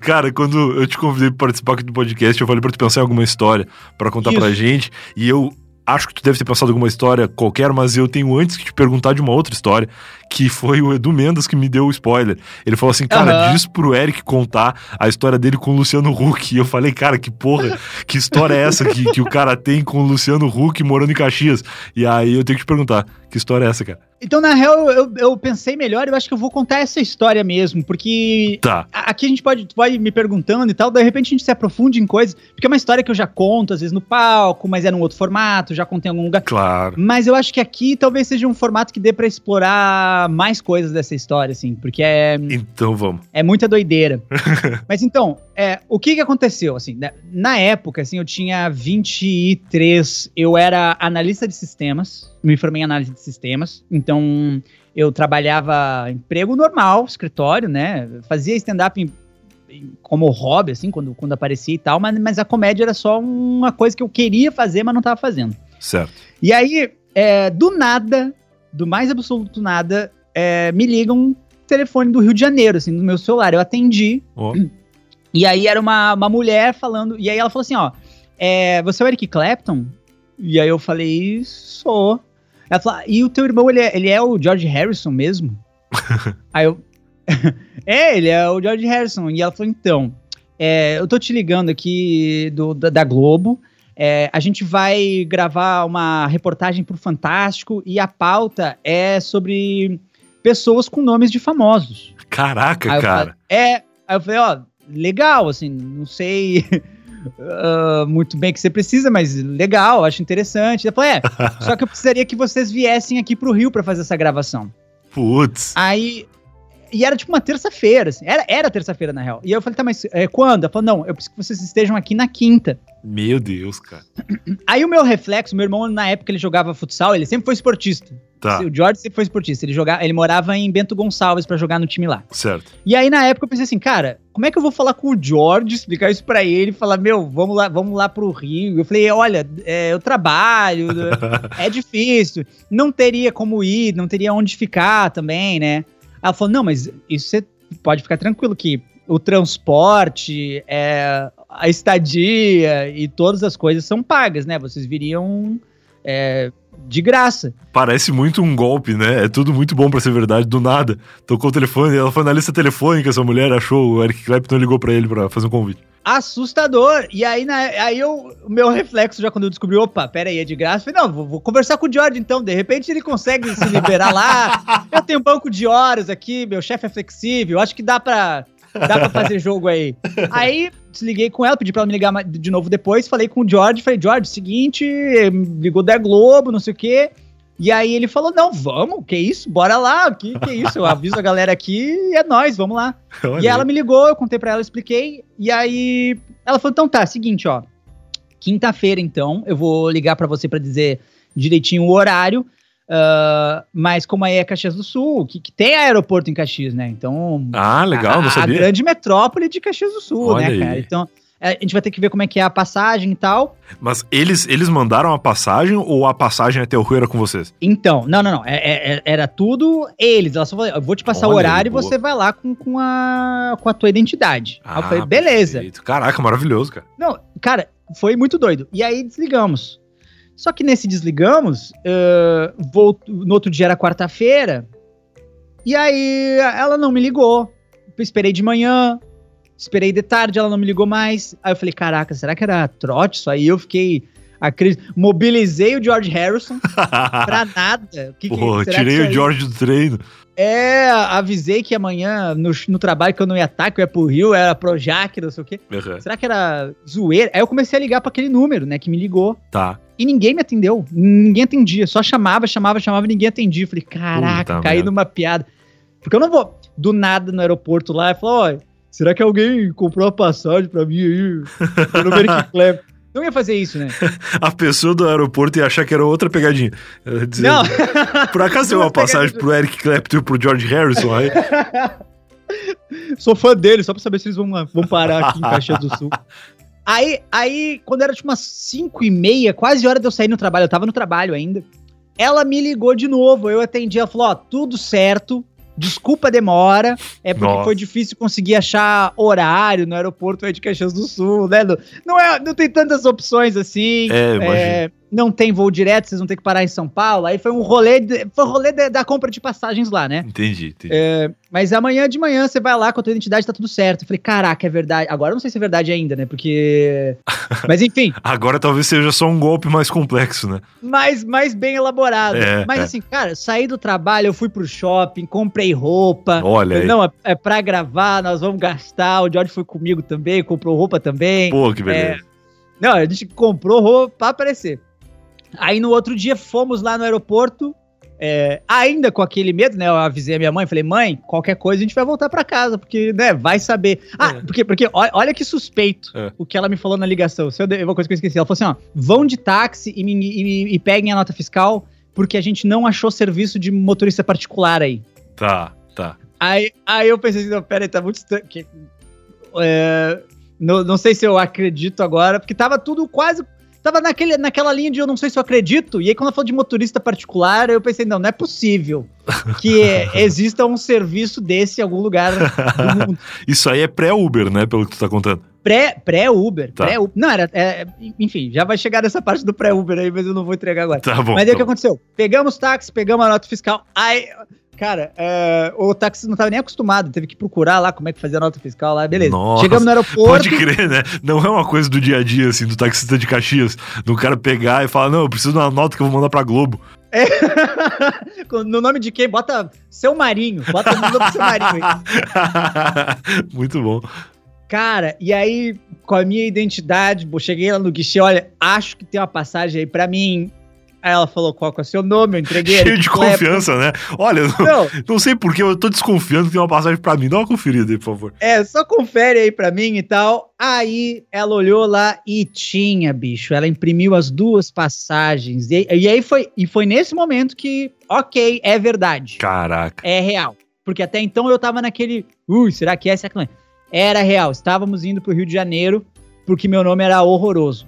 Cara, quando eu te convidei para participar aqui do podcast, eu falei para tu pensar em alguma história para contar Isso. pra gente, e eu acho que tu deve ter pensado alguma história qualquer, mas eu tenho antes que te perguntar de uma outra história, que foi o Edu Mendes que me deu o spoiler. Ele falou assim, cara, uhum. diz pro Eric contar a história dele com o Luciano Huck. E eu falei, cara, que porra, que história é essa que, que o cara tem com o Luciano Huck morando em Caxias? E aí eu tenho que te perguntar, que história é essa, cara? Então, na real, eu, eu pensei melhor, eu acho que eu vou contar essa história mesmo, porque tá. aqui a gente pode, pode me perguntando e tal, de repente a gente se aprofunde em coisas, porque é uma história que eu já conto, às vezes no palco, mas é num outro formato, já contei em algum lugar. Claro. Mas eu acho que aqui talvez seja um formato que dê para explorar mais coisas dessa história, assim, porque é. Então vamos. É muita doideira. [laughs] mas então, é, o que que aconteceu, assim, né, na época, assim, eu tinha 23, eu era analista de sistemas, me formei em análise de sistemas, então eu trabalhava emprego normal, escritório, né? Fazia stand-up como hobby, assim, quando, quando aparecia e tal, mas, mas a comédia era só uma coisa que eu queria fazer, mas não estava fazendo. Certo. E aí, é, do nada, do mais absoluto nada, é, me liga um telefone do Rio de Janeiro, assim, no meu celular. Eu atendi. Oh. E aí era uma, uma mulher falando. E aí ela falou assim: ó, é, você é o Eric Clapton? E aí eu falei, sou. Ela falou, e o teu irmão, ele é, ele é o George Harrison mesmo? [laughs] Aí eu. [laughs] é, ele é o George Harrison. E ela falou, então, é, eu tô te ligando aqui do, da, da Globo. É, a gente vai gravar uma reportagem pro Fantástico e a pauta é sobre pessoas com nomes de famosos. Caraca, cara. Falei, é, aí eu falei, ó, legal, assim, não sei uh, [laughs] muito bem que você precisa, mas legal, acho interessante. Ela falou, é, [laughs] só que eu precisaria que vocês viessem aqui pro Rio para fazer essa gravação. Putz. Aí. E era tipo uma terça-feira, assim. Era, era terça-feira, na real. E eu falei, tá, mas é, quando? Ela falou, não, eu preciso que vocês estejam aqui na quinta. Meu Deus, cara. [clears throat] Aí o meu reflexo, meu irmão, na época, ele jogava futsal, ele sempre foi esportista. Tá. O George sempre foi esportista. Ele, jogava, ele morava em Bento Gonçalves para jogar no time lá. Certo. E aí, na época, eu pensei assim, cara, como é que eu vou falar com o George, explicar isso para ele, falar, meu, vamos lá, vamos lá pro Rio. Eu falei, olha, é, eu trabalho, [laughs] é difícil, não teria como ir, não teria onde ficar também, né? Ela falou, não, mas isso você pode ficar tranquilo que o transporte, é, a estadia e todas as coisas são pagas, né? Vocês viriam é, de graça. Parece muito um golpe, né? É tudo muito bom para ser verdade, do nada. Tocou o telefone, ela foi na lista telefônica, essa mulher achou, o Eric Clapton ligou para ele para fazer um convite. Assustador. E aí, na, aí eu, o meu reflexo já quando eu descobri, opa, pera aí, é de graça. Falei, não, vou, vou conversar com o George então. De repente ele consegue se liberar lá. [laughs] Eu tenho um banco de horas aqui, meu chefe é flexível. Acho que dá pra, dá pra fazer jogo aí. Aí desliguei com ela, pedi pra ela me ligar de novo depois, falei com o George, falei, George, seguinte, ligou da Globo, não sei o quê. E aí ele falou, não, vamos, que isso, bora lá, que, que isso, eu aviso a galera aqui e é nós, vamos lá. Olha. E ela me ligou, eu contei pra ela, expliquei, e aí ela falou, então tá, seguinte, ó, quinta-feira então, eu vou ligar para você para dizer direitinho o horário, Uh, mas como aí é Caxias do Sul, que, que, tem aeroporto em Caxias, né? Então. Ah, legal, a. A grande metrópole de Caxias do Sul, Olha né, cara? Então. É, a gente vai ter que ver como é que é a passagem e tal. Mas eles, eles mandaram a passagem ou a passagem até o Rio era com vocês? Então, não, não, não. É, é, é era tudo eles. Ela só falou, eu vou te passar Olha o horário aí, e você vai lá com, com, a, com a tua identidade. Ah, aí eu falei, ah, beleza. Perfeito. Caraca, maravilhoso, cara. Não, cara, foi muito doido. E aí desligamos. Só que nesse desligamos, uh, vou, no outro dia era quarta-feira, e aí ela não me ligou. Eu esperei de manhã, esperei de tarde, ela não me ligou mais. Aí eu falei, caraca, será que era trote isso aí? Eu fiquei crise. Mobilizei o George Harrison [laughs] pra nada. Que, Pô, que, tirei o George do treino. É, avisei que amanhã no, no trabalho que eu não ia estar, que eu ia pro Rio, era Projac, não sei o quê. Uhum. Será que era zoeira? Aí eu comecei a ligar para aquele número, né, que me ligou. Tá. E ninguém me atendeu. Ninguém atendia. Só chamava, chamava, chamava, ninguém atendia. Falei, caraca, Puta caí merda. numa piada. Porque eu não vou do nada no aeroporto lá e falar, ó, será que alguém comprou a passagem pra mim aí? Pelo Clapton. [laughs] Não ia fazer isso, né? [laughs] a pessoa do aeroporto ia achar que era outra pegadinha. Dizer, não. [laughs] Por acaso tem uma passagem pro Eric Clapton e pro George Harrison aí? [laughs] Sou fã dele, só pra saber se eles vão, vão parar aqui em Caxias do Sul. Aí, aí, quando era tipo umas 5 e meia, quase hora de eu sair no trabalho, eu tava no trabalho ainda. Ela me ligou de novo, eu atendi, ela falou: Ó, tudo certo, Desculpa a demora, é porque Nossa. foi difícil conseguir achar horário no aeroporto de Caxias do Sul, né? Não, é, não tem tantas opções assim. É, é, não tem voo direto, vocês vão ter que parar em São Paulo. Aí foi um rolê, de, foi um rolê de, da compra de passagens lá, né? Entendi, entendi. É, mas amanhã de manhã você vai lá com a tua identidade, tá tudo certo. Eu falei, caraca, é verdade. Agora eu não sei se é verdade ainda, né? Porque. [laughs] Mas enfim. Agora talvez seja só um golpe mais complexo, né? Mais, mais bem elaborado. É, mas é. assim, cara, saí do trabalho, eu fui pro shopping, comprei roupa. Olha aí. Não, é, é pra gravar, nós vamos gastar. O George foi comigo também, comprou roupa também. Pô, que beleza. É... Não, a gente comprou roupa pra aparecer. Aí no outro dia fomos lá no aeroporto, é, ainda com aquele medo, né? Eu avisei a minha mãe, falei, mãe, qualquer coisa a gente vai voltar para casa, porque, né, vai saber. Ah, é. porque, porque olha que suspeito é. o que ela me falou na ligação. Se eu, uma coisa que eu esqueci, ela falou assim: ó, vão de táxi e, me, e, e peguem a nota fiscal, porque a gente não achou serviço de motorista particular aí. Tá, tá. Aí, aí eu pensei assim, não, peraí, tá muito estranho. É, não, não sei se eu acredito agora, porque tava tudo quase tava naquele, naquela linha de eu não sei se eu acredito. E aí, quando ela falou de motorista particular, eu pensei, não, não é possível que [laughs] exista um serviço desse em algum lugar do mundo. [laughs] Isso aí é pré-Uber, né? Pelo que tu tá contando. Pré-Uber, pré tá. pré Não, era. É, enfim, já vai chegar nessa parte do pré-Uber aí, mas eu não vou entregar agora. Tá bom. Mas aí tá o que aconteceu? Pegamos táxi, pegamos a nota fiscal. Aí. Cara, é, o táxi não tava nem acostumado, teve que procurar lá como é que fazia a nota fiscal lá, beleza. Nossa, Chegamos no aeroporto. Pode crer, né? Não é uma coisa do dia a dia, assim, do taxista de Caxias, do cara pegar e falar, não, eu preciso de uma nota que eu vou mandar pra Globo. É. [laughs] no nome de quem? Bota seu Marinho. Bota o nome do seu Marinho aí. [laughs] Muito bom. Cara, e aí, com a minha identidade, cheguei lá no guichê, olha, acho que tem uma passagem aí pra mim Aí ela falou qual é o seu nome, eu entreguei. Cheio de confiança, né? Olha, não, não sei porquê, eu tô desconfiando que tem uma passagem pra mim. Dá uma conferida aí, por favor. É, só confere aí pra mim e tal. Aí ela olhou lá e tinha, bicho. Ela imprimiu as duas passagens. E, e aí foi, e foi nesse momento que, ok, é verdade. Caraca. É real. Porque até então eu tava naquele. Ui, será que essa é Era real. Estávamos indo pro Rio de Janeiro porque meu nome era horroroso.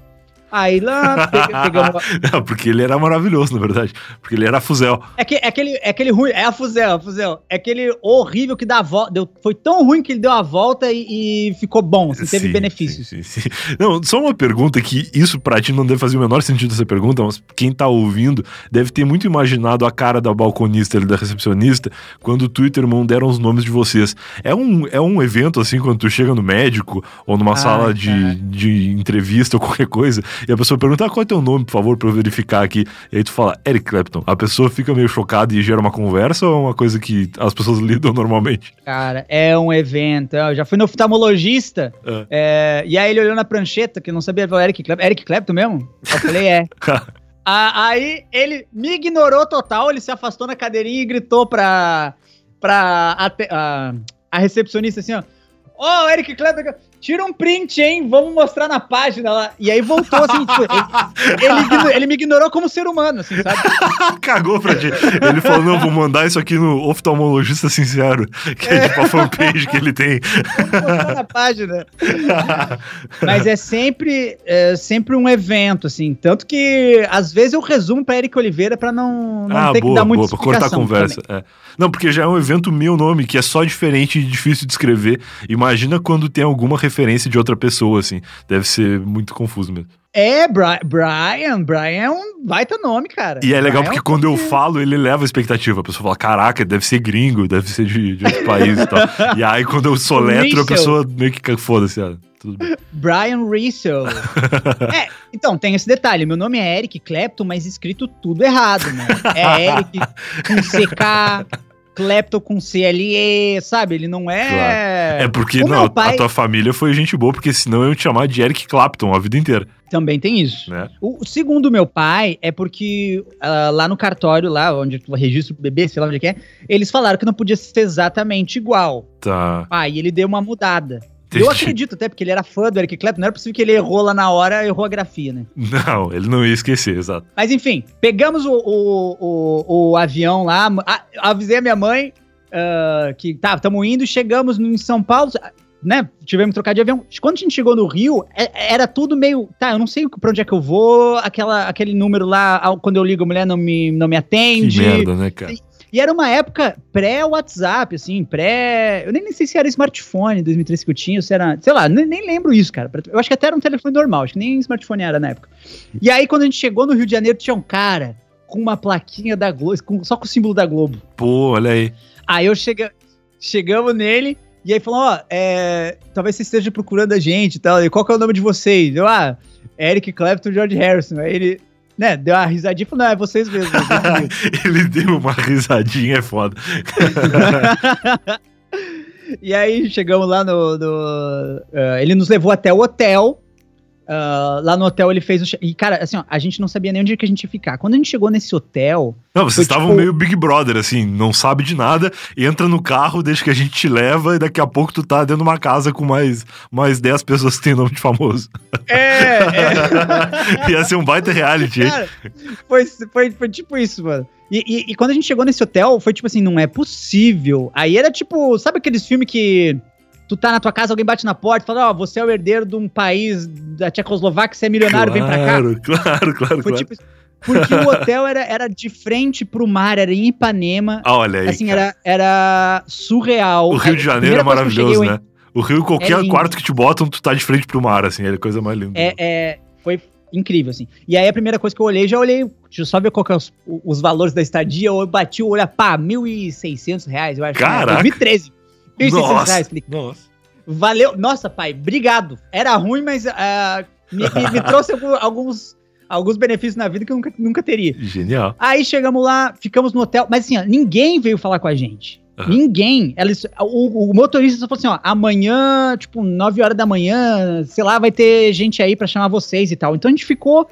Aí lá, pegamos. [laughs] Não, porque ele era maravilhoso, na verdade. Porque ele era fuzel. É, que, é aquele, é aquele ruim, é a fuzel, a fuzel. É aquele horrível que dá a volta. Foi tão ruim que ele deu a volta e, e ficou bom, assim, teve sim, benefícios. Sim, sim, Não, só uma pergunta que isso pra ti não deve fazer o menor sentido essa pergunta, mas quem tá ouvindo deve ter muito imaginado a cara da balconista e da recepcionista quando e teu irmão deram os nomes de vocês. É um, é um evento assim, quando tu chega no médico ou numa ah, sala de, de entrevista ou qualquer coisa e a pessoa pergunta, ah, qual é teu nome, por favor, pra eu verificar aqui. E aí tu fala, Eric Clapton. A pessoa fica meio chocada e gera uma conversa ou é uma coisa que as pessoas [laughs] lidam normalmente? Cara, é um evento. Eu já fui no oftalmologista é. É, e aí ele olhou na prancheta, que não sabia ver o Eric Clapton. Eric Clapton mesmo? Eu falei, é. [laughs] aí ele me ignorou total, ele se afastou na cadeirinha e gritou pra, pra a, a, a recepcionista assim, ó. Ô, oh, Eric Clapton, tira um print, hein? Vamos mostrar na página lá. E aí voltou assim, tipo, ele, ele, me ignorou como ser humano, assim, sabe? [laughs] Cagou pra ti. Ele falou: não, vou mandar isso aqui no oftalmologista sincero, que é, é tipo a fanpage que ele tem. Vou na página. [laughs] Mas é sempre, é sempre um evento, assim. Tanto que às vezes eu resumo pra Eric Oliveira pra não, não ah, ter boa, que dar muito boa, pra cortar a conversa. É. Não, porque já é um evento meu nome, que é só diferente e difícil de escrever. Imagina quando tem alguma referência de outra pessoa, assim. Deve ser muito confuso mesmo. É, Bri Brian, Brian é um baita nome, cara. E é legal Brian porque é um quando eu falo, ele leva a expectativa. A pessoa fala, caraca, deve ser gringo, deve ser de, de outro país e tal. [laughs] E aí, quando eu soletro, a pessoa meio que foda-se. Tudo bem. [laughs] Brian Russell. [laughs] é, então, tem esse detalhe. Meu nome é Eric Clapton, mas escrito tudo errado, né? É Eric com CK, Clapton com CLE, sabe? Ele não é. É porque, O não, pai a tua família foi gente boa, porque senão eu ia te chamar de Eric Clapton a vida inteira, também tem isso. né? O, segundo meu pai é porque ah, lá no cartório, lá onde tu registra o bebê, sei lá onde é que é, eles falaram que não podia ser exatamente igual. Tá. Pai, ele deu uma mudada. Eu acredito até, porque ele era fã do Eric Clapton, não era possível que ele errou lá na hora, errou a grafia, né? Não, ele não ia esquecer, exato. Mas enfim, pegamos o, o, o, o avião lá, a- avisei a minha mãe ah, que tá, estamos indo, chegamos em São Paulo, né? Tivemos que trocar de avião. Quando a gente chegou no Rio, é- era tudo meio. Tá, eu não sei pra onde é que eu vou, aquela, aquele número lá, quando eu ligo, a mulher não me, não me Que atende. merda, né, cara? E era uma época pré-WhatsApp, assim, pré. Eu nem, nem sei se era smartphone 2013 que eu tinha, ou se era. Sei lá, nem, nem lembro isso, cara. Eu acho que até era um telefone normal, acho que nem smartphone era na época. E aí, quando a gente chegou no Rio de Janeiro, tinha um cara com uma plaquinha da Globo, com- só com o símbolo da Globo. Pô, olha aí. Aí eu chega, chegamos nele. E aí falou, ó, é, talvez você esteja procurando a gente e tal. E qual que é o nome de vocês? Eu, ah, Eric Clapton e George Harrison. Aí ele, né, deu uma risadinha e falou, não, é vocês mesmos. [laughs] Ele deu uma risadinha, é foda. [laughs] e aí chegamos lá no. no, eh, ele nos levou até o hotel. Ah, lá no hotel ele fez o. E, cara, assim, ó, a gente não sabia nem onde que a gente ia ficar. Quando a gente chegou nesse hotel. Não, vocês estavam tipo- meio Big Brother, assim, não sabe de nada, entra no carro, deixa que a gente te leva e daqui a pouco tu tá dentro de uma casa com mais, mais 10 pessoas que tem nome de famoso. É, é. [laughs] Ia ser um baita reality, hein? Cara, foi, foi, foi tipo isso, mano. E, e- e quando a gente chegou nesse hotel, foi tipo assim, não é possível. Aí era tipo, sabe aqueles filmes que tu tá na tua casa, alguém bate na porta e fala, ó, você é o herdeiro de um país da Tchecoslováquia, você é milionário, vem pra cá. Claro, claro, claro, Foi claro. tipo. Porque o hotel era, era de frente pro mar, era em Ipanema. Ah, olha aí. assim, cara. era, era surreal. O Rio de Janeiro é maravilhoso, né? O Rio, qualquer É quarto que te botam, tu tá de frente pro mar, assim, é a coisa mais linda. É, é, foi incrível, assim. E aí a primeira coisa que eu olhei, já olhei, deixa eu só ver qual que é os, os valores da estadia, eu bati o olho, pá, 1.600 reais, eu acho. Caraca. Né? 2013. 1.600 Nossa. reais. Falei, Nossa. valeu. Nossa, pai, obrigado. Era ruim, mas ah, me, me- me [laughs] trouxe alguns, alguns benefícios na vida que eu nunca, nunca teria. Genial. Aí chegamos lá, ficamos no hotel, mas assim, ó, ninguém veio falar com a gente. Aham. Ninguém. Eles, o, o motorista só falou assim: ó, amanhã, tipo, 9 horas da manhã, sei lá, vai ter gente aí pra chamar vocês e tal. Então a gente ficou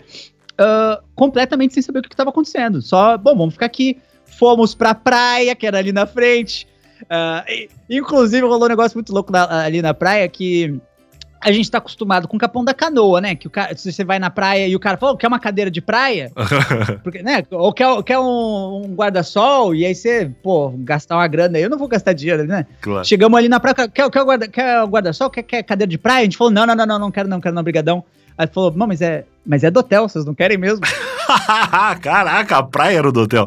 ah, completamente sem saber o que, que tava acontecendo. Só, bom, vamos ficar aqui. Fomos pra praia, que era ali na frente. E- inclusive, rolou um negócio muito louco na- ali na praia que. A gente tá acostumado com o capão da canoa, né? Que o cara, se você vai na praia e o cara fala, "Ô, quer uma cadeira de praia? [laughs] Porque, né? Ou quer, quer um, um guarda-sol e aí você, pô, gastar uma grana aí, eu não vou gastar dinheiro, né? claro. Chegamos ali na praia, quer, quer, o guarda, quer o guarda-sol? Quer, quer cadeira de praia? A gente falou, não, não, não, não, não quero não, quero não, brigadão. Aí falou, não, mas é, mas é do hotel, vocês não querem mesmo? [laughs] Caraca, a praia era do hotel.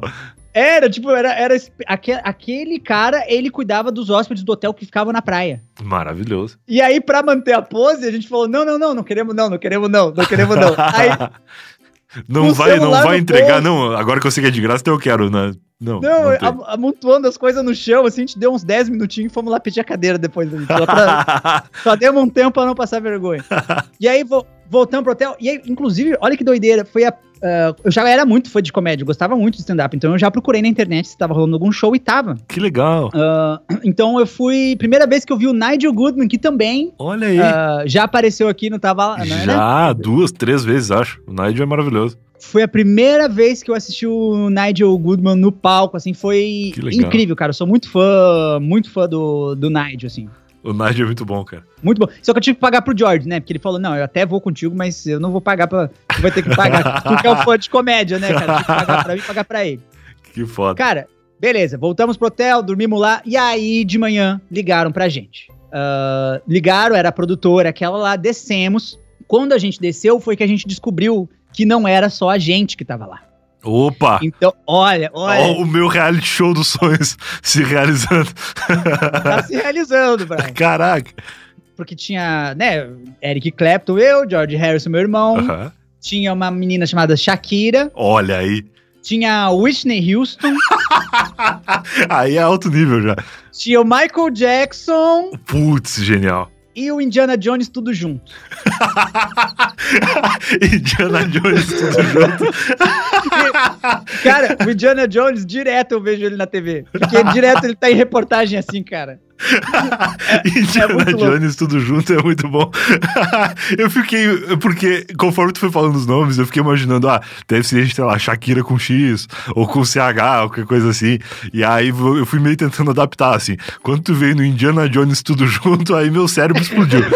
Era, tipo, era, era esse- aque- aquele cara, ele cuidava dos hóspedes do hotel que ficavam na praia. Maravilhoso. E aí, pra manter a pose, a gente falou, não, não, não, não queremos não, não queremos não, não queremos não. [laughs] Aí, não vai, não vai entregar, bolso. não. Agora que eu sei que é de graça, então eu quero, né? Não, Não, não amontoando as coisas no chão, assim, a gente deu uns 10 minutinhos e fomos lá pedir a cadeira depois. Só, pra, [laughs] só demos um tempo pra não passar vergonha. E aí vo, voltamos pro hotel. E aí, inclusive, olha que doideira. Foi a. ah, eu já era muito fã de comédia, eu gostava muito de stand-up. Então eu já procurei na internet se tava rolando algum show e tava. que legal. Ah, então eu fui. Primeira vez que eu vi o Nigel Goodman, que também Olha aí. ah, já apareceu aqui, não tava lá, né? Já duas, três vezes, acho. O Nigel é maravilhoso. Foi a primeira vez que eu assisti o Nigel Goodman no palco, assim, foi incrível, cara. Eu sou muito fã, muito fã do, do Nigel, assim. O Nigel é muito bom, cara. Muito bom. Só que eu tive que pagar pro George, né? Porque ele falou, não, eu até vou contigo, mas eu não vou pagar pra... Tu vai ter que pagar. [laughs] tu que é o fã de comédia, né, cara? Tem que pagar pra mim e pagar pra ele. Que foda. Cara, beleza. Voltamos pro hotel, dormimos lá. E aí, de manhã, ligaram pra gente. Ah, ligaram, era a produtora, aquela lá, descemos. Quando a gente desceu, foi que a gente descobriu que não era só a gente que tava lá. Opa! Então, olha, olha, Ó, o meu reality show dos sonhos [laughs] se realizando. tá se realizando, [laughs] Brian. Caraca. porque tinha, né, Eric Clapton, eu, George Harrison, meu irmão. Aham. Tinha uma menina chamada Shakira. Olha aí. Tinha Whitney Houston. [laughs] Aí é alto nível já. tinha o Michael Jackson Putz, genial. E o Indiana Jones tudo junto. [laughs] Indiana Jones tudo junto. Cara, o Indiana Jones, direto eu vejo ele na TV. Porque direto ele tá em reportagem assim, cara. [laughs] Indiana muito louco. Jones tudo junto é muito bom. [laughs] eu fiquei. Porque, conforme tu foi falando os nomes, eu fiquei imaginando, ah, deve ser, sei lá, Shakira com X, ou com CH, ou qualquer coisa assim. E aí eu fui meio tentando adaptar, assim. Quando tu veio no Indiana Jones tudo junto, aí meu cérebro explodiu. [laughs]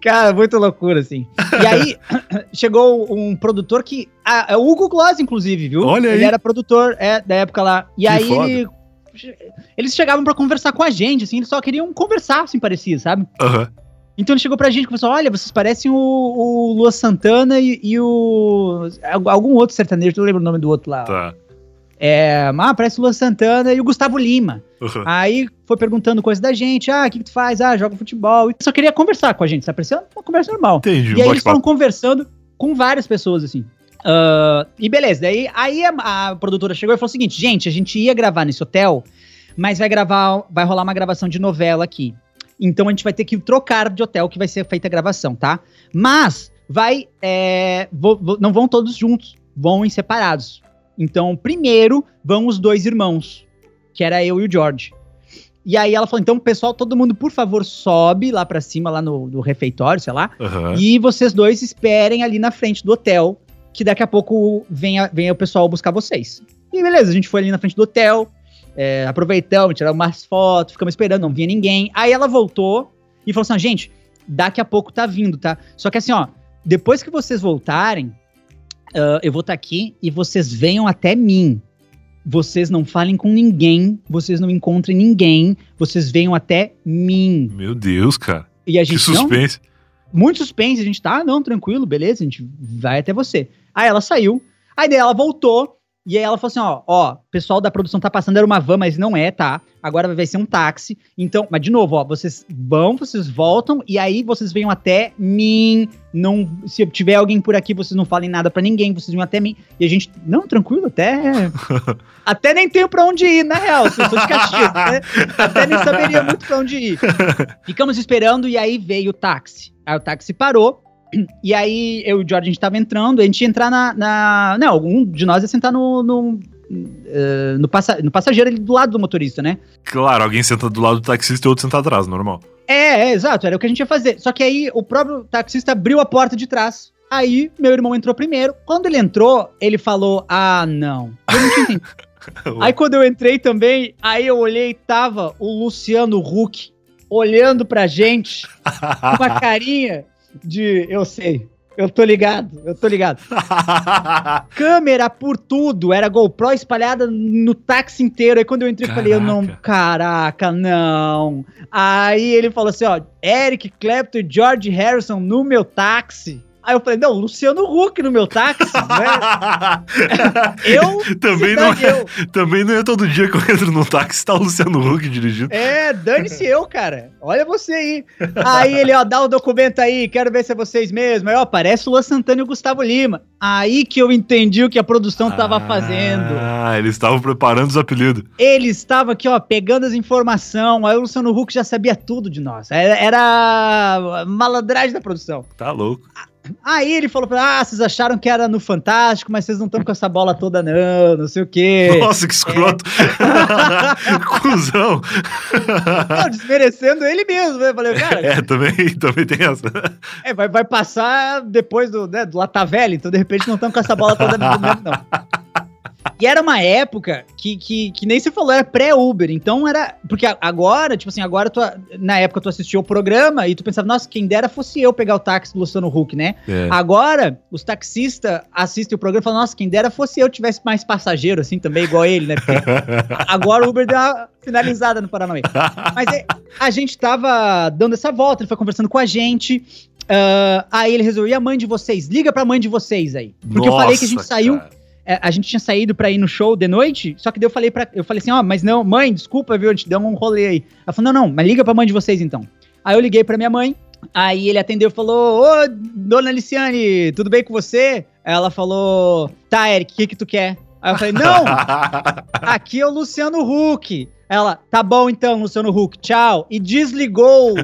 Cara, muito loucura, assim. E aí, [coughs] chegou um produtor que. Ah, é o Hugo Gloss, inclusive, viu? Olha aí. Ele era produtor é, da época lá. E Que aí foda. ele. Eles chegavam pra conversar com a gente, assim, eles só queriam conversar, assim, parecia, sabe? Aham. Então ele chegou pra gente e começou: olha, vocês parecem o, o Lua Santana e, e o. algum outro sertanejo, não lembro o nome do outro lá. Tá. É, ah, parece o Lua Santana e o Gustavo Lima. Aham. Aí foi perguntando coisa da gente, ah, o que, que tu faz? Ah, joga futebol. E só queria conversar com a gente, tá parecendo uma conversa normal. Entendi. E aí eles foram conversando com várias pessoas, assim. Ah, e beleza, daí aí a, a produtora chegou e falou o seguinte: gente, a gente ia gravar nesse hotel, mas vai gravar, vai rolar uma gravação de novela aqui. Então a gente vai ter que trocar de hotel que vai ser feita a gravação, tá? Mas vai. é, vo- vo- não vão todos juntos, vão em separados. Então, primeiro vão os dois irmãos, que era eu e o George. E aí ela falou: então, pessoal, todo mundo, por favor, sobe lá pra cima, lá no, no refeitório, sei lá. Aham. E vocês dois esperem ali na frente do hotel, que daqui a pouco venha, venha o pessoal buscar vocês. E beleza, a gente foi ali na frente do hotel, é, aproveitamos, tiramos umas fotos, ficamos esperando, não vinha ninguém. Aí ela voltou e falou assim: "Ah, gente, daqui a pouco tá vindo, tá? Só que assim, ó, depois que vocês voltarem, ah, eu vou estar aqui e vocês venham até mim. Vocês não falem com ninguém, vocês não encontrem ninguém, vocês venham até mim. Meu Deus, cara. E a Que gente não, suspense. muito suspense, a gente tá, não, tranquilo, beleza, a gente vai até você. Aí ela saiu, aí daí ela voltou, e aí ela falou assim, ó, ó, o pessoal da produção tá passando, era uma van, mas não é, tá? Agora vai ser um táxi, então, mas de novo, ó, vocês vão, vocês voltam, e aí vocês venham até mim, não, se tiver alguém por aqui, vocês não falem nada pra ninguém, vocês venham até mim, e a gente, não, tranquilo, até, [laughs] até nem tenho pra onde ir, na real, se eu sou de Caxias, né? até nem saberia muito pra onde ir. [laughs] Ficamos esperando e aí veio o táxi. Aí o táxi parou. E aí eu e o George a gente tava entrando, a gente ia entrar na. na não, algum de nós ia sentar no. no, eh, no, passa, no passageiro ali do lado do motorista, né? Claro, alguém senta do lado do taxista e outro senta atrás, normal. É, é, exato, era o que a gente ia fazer. Só que aí o próprio taxista abriu a porta de trás. Aí meu irmão entrou primeiro. Quando ele entrou, ele falou: Ah, não. Eu não tinha entendido. [laughs] Aí quando eu entrei também, aí eu olhei e tava o Luciano Huck olhando pra gente com uma [laughs] carinha de eu sei, eu tô ligado, eu tô ligado. [laughs] Câmera por tudo, era GoPro espalhada no táxi inteiro. Aí quando eu entrei, eu falei, eu não, Caraca. caraca, não. Aí ele falou assim, ó, Eric Clapton e George Harrison no meu táxi. Aí eu falei, não, Luciano Huck no meu táxi, né? [laughs] Eu, também, não é, eu. também não é todo dia que eu entro no táxi tá o Luciano Huck dirigindo. É, dane-se eu, cara. Olha você aí. Aí ele, ó, dá o documento aí, quero ver se é vocês mesmos. Aí, ó, parece o Luan Santana e o Gustavo Lima. Aí que eu entendi o que a produção tava fazendo. Ah, eles estavam preparando os apelidos. Ele estava aqui, ó, pegando as informações. Aí o Luciano Huck já sabia tudo de nós. Era, era malandragem da produção. Tá louco. Aí ele falou pra ah, vocês acharam que era no Fantástico, mas vocês não estão com essa bola toda não, não sei o quê. Nossa, que escroto. [laughs] Cusão. Não, desmerecendo ele mesmo, né? Falei, cara, É, também, também tem essa. É, vai, vai passar depois do, né, do Lata Velha, então de repente não estamos com essa bola toda mesmo, não. E era uma época que, que, que nem se falou, era pré-Uber. Então era. Porque agora, tipo assim, agora tu, na época tu assistiu o programa e tu pensava, nossa, quem dera fosse eu pegar o táxi do Luciano Huck, né? É. Agora, os taxistas assistem o programa e falam, nossa, quem dera fosse eu tivesse mais passageiro, assim, também, igual ele, né? Porque [laughs] agora o Uber deu uma finalizada no Paranauê. Mas é, a gente tava dando essa volta, ele foi conversando com a gente. ah, aí ele resolveu, e a mãe de vocês? Liga pra mãe de vocês aí. Porque eu falei que a gente Nossa, saiu. cara. É, a gente tinha saído pra ir no show de noite, só que daí eu falei para eu falei assim, ó, oh, mas não, mãe, desculpa, viu, a gente deu um rolê aí. Ela falou, não, não, mas liga pra mãe de vocês então. Aí eu liguei pra minha mãe, aí ele atendeu e falou, ô, dona Liciane, tudo bem com você? Ela falou, tá, Eric, o que que tu quer? Aí eu falei, não, [laughs] aqui é o Luciano Huck. Ela, tá bom então, Luciano Huck, tchau. E desligou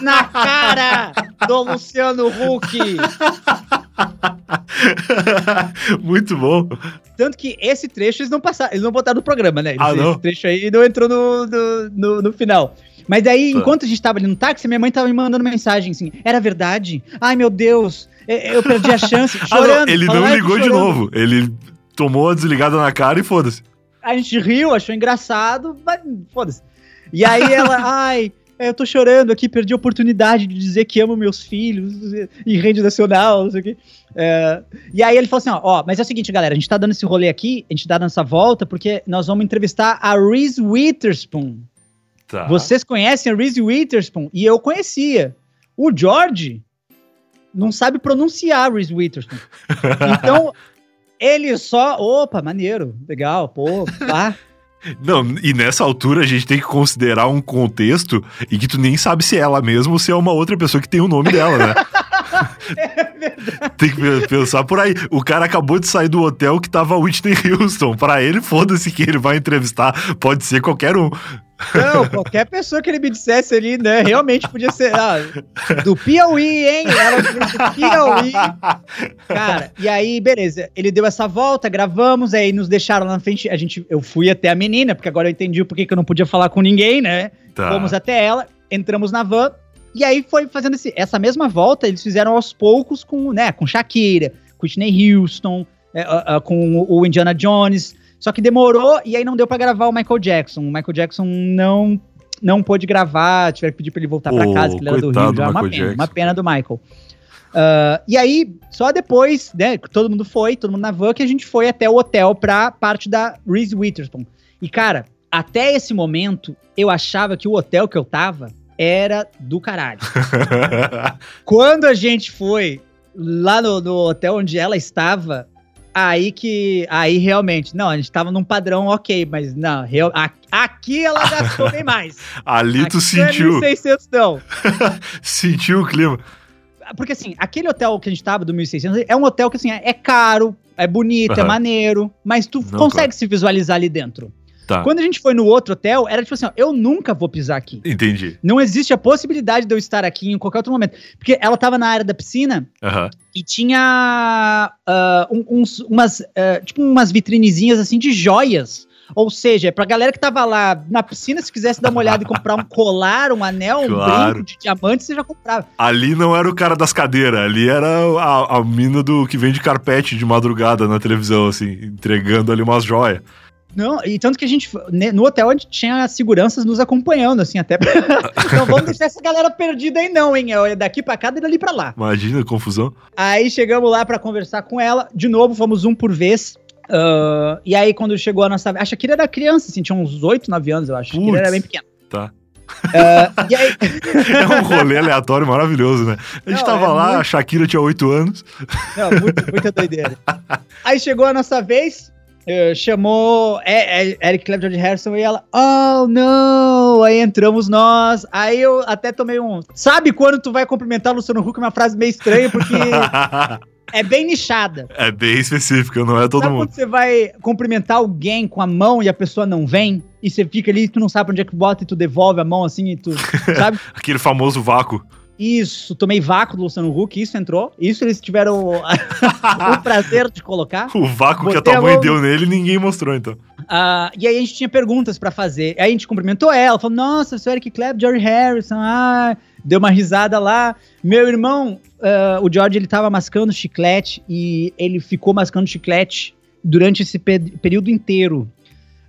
na cara do Luciano Huck. [laughs] Muito bom. Tanto que esse trecho eles não passaram, eles não botaram no programa, né? Eles, ah, não? Esse trecho aí não entrou no, no, no, no final. Mas daí, tá. enquanto a gente tava ali no táxi, minha mãe tava me mandando mensagem assim: era verdade? Ai meu Deus, eu perdi a chance. Chorando. [laughs] Ah, não, ele não ligou de novo. Ele tomou a desligada na cara e foda-se. A gente riu, achou engraçado, mas foda-se. E aí ela, ai, eu tô chorando aqui, perdi a oportunidade de dizer que amo meus filhos em rede nacional, não sei o quê. É, e aí ele falou assim: ó, ó, mas é o seguinte, galera, a gente tá dando esse rolê aqui, a gente tá dando essa volta, porque nós vamos entrevistar a Reese Witherspoon. Tá. Vocês conhecem a Reese Witherspoon? E eu conhecia. O George não sabe pronunciar Reese Witherspoon. [laughs] Então, ele só. Opa, maneiro, legal, pô, pá. [laughs] Não, e nessa altura a gente tem que considerar um contexto e que tu nem sabe se é ela mesma ou se é uma outra pessoa que tem o nome dela, né? [laughs] é tem que pensar por aí. O cara acabou de sair do hotel que tava Whitney Houston. Para ele, foda-se que ele vai entrevistar. Pode ser qualquer um. Não, qualquer pessoa que ele me dissesse ali, né? Realmente podia ser. Ah, do Piauí, hein? Ela do Piauí. Cara, e aí, beleza. Ele deu essa volta, gravamos, aí nos deixaram lá na frente. A gente, eu fui até a menina, porque agora eu entendi o porquê que eu não podia falar com ninguém, né? Tá. Fomos até ela, entramos na van. E aí foi fazendo esse, essa mesma volta, eles fizeram aos poucos com, né, com Shakira, com Whitney Houston, é, uh, uh, com o Indiana Jones. Só que demorou e aí não deu para gravar o Michael Jackson. O Michael Jackson não não pôde gravar, tiveram que pedir pra ele voltar oh, para casa, que ele era do Rio. Do uma, pena, uma pena do Michael. Uh, e aí, só depois, né, todo mundo foi, todo mundo na van, que a gente foi até o hotel pra parte da Reese Witherspoon. E, cara, até esse momento, eu achava que o hotel que eu tava era do caralho. [laughs] Quando a gente foi lá no, no hotel onde ela estava, Aí que. Aí realmente. Não, a gente tava num padrão ok, mas não. Real, aqui ela gastou bem mais. [laughs] Ali aqui tu sentiu. É 1.600, não. [laughs] sentiu o clima. Porque assim, aquele hotel que a gente tava do 1.600 é um hotel que assim, é caro, é bonito, uhum. é maneiro, mas tu não, consegue claro. se visualizar ali dentro. Tá. Quando a gente foi no outro hotel, era tipo assim, ó, eu nunca vou pisar aqui. Entendi. Não existe a possibilidade de eu estar aqui em qualquer outro momento. Porque ela tava na área da piscina uhum. e tinha uh, uns, umas, uh, tipo umas vitrinezinhas assim de joias. Ou seja, pra galera que tava lá na piscina, se quisesse dar uma olhada e comprar um colar, um anel, claro. um brinco de diamante, você já comprava. Ali não era o cara das cadeiras, ali era a, a mina do que vende carpete de madrugada na televisão, assim, entregando ali umas joias. Não, e tanto que a gente, no hotel, a gente tinha seguranças nos acompanhando, assim, até. Pra... [laughs] não vamos deixar essa galera perdida aí, não, hein? É daqui pra cá e dali pra lá. Imagina, confusão. Aí chegamos lá para conversar com ela, de novo, fomos um por vez. Uh, e aí, quando chegou a nossa. A Shakira era criança, assim, tinha uns 8, 9 anos, eu acho. A Shakira era bem pequena. Tá. Uh, e aí... [laughs] é um rolê aleatório maravilhoso, né? A gente não, tava é lá, muito... a Shakira tinha 8 anos. Não, muito, muita doideira. [laughs] aí chegou a nossa vez, Uh, chamou é, é, Eric Clapton de Harrison e ela, oh não! Aí entramos nós. Aí eu até tomei um. Sabe quando tu vai cumprimentar o Luciano Huck? Uma frase meio estranha, porque [laughs] é bem nichada. É bem específica, não é todo sabe mundo. quando você vai cumprimentar alguém com a mão e a pessoa não vem? E você fica ali, tu não sabe onde é que bota e tu devolve a mão assim e tu. [laughs] Sabe? Aquele famoso vácuo. Isso, tomei vácuo do Luciano Huck, isso entrou. Isso eles tiveram o, [laughs] prazer de colocar. O vácuo Botei que a tua mãe deu nele, ninguém mostrou, então. Uh, e aí a gente tinha perguntas para fazer. Aí a gente cumprimentou ela, falou: Nossa, sou Eric Clapton, Jerry Harrison, ah, deu uma risada lá. Meu irmão, uh, o George, ele tava mascando chiclete e ele ficou mascando chiclete durante esse período inteiro.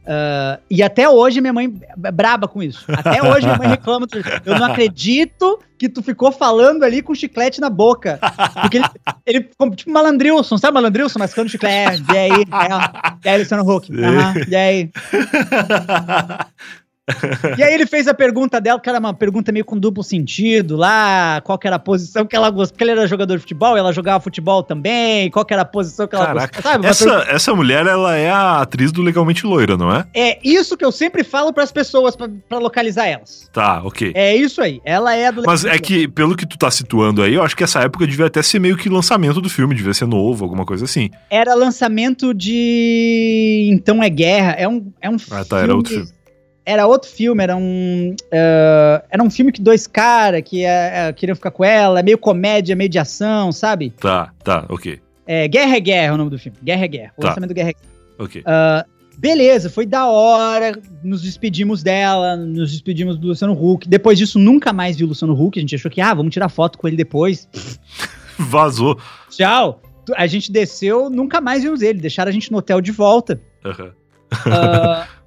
Uh, e até hoje minha mãe é braba com isso. Até hoje minha mãe reclama. Eu não acredito que tu ficou falando ali com chiclete na boca. Porque ele, ele ficou tipo malandrilson, sabe malandrilson? Mascando chiclete. E aí? E aí, Luciano Huck? Aham, e aí? [laughs] e aí ele fez a pergunta dela, que era uma pergunta meio com duplo sentido, lá, qual que era a posição que ela gostava, porque ele era jogador de futebol, ela jogava futebol também, qual que era a posição que ela Caraca, gostava. Sabe, essa, pergunta... essa mulher, ela é a atriz do Legalmente Loira, não é? É isso que eu sempre falo para as pessoas, para localizar elas. Tá, ok. É isso aí, ela é a do Mas é que, pelo que tu tá situando aí, eu acho que essa época devia até ser meio que lançamento do filme, devia ser novo, alguma coisa assim. Era lançamento de Então é Guerra, é um, é um ah, tá, era outro filme era outro filme, era um. Uh, era um filme que dois caras que uh, queriam ficar com ela, meio comédia, meio de ação, sabe? Tá, tá, ok. É, Guerra é Guerra é o nome do filme. Guerra é Guerra. O tá. lançamento do Guerra é Guerra. Ok. Uh, beleza, foi da hora. Nos despedimos dela, nos despedimos do Luciano Huck. Depois disso, nunca mais vi o Luciano Huck. A gente achou que, ah, vamos tirar foto com ele depois. [laughs] Vazou. Tchau. A gente desceu, nunca mais vimos ele. Deixaram a gente no hotel de volta. Uhum. uh, [laughs]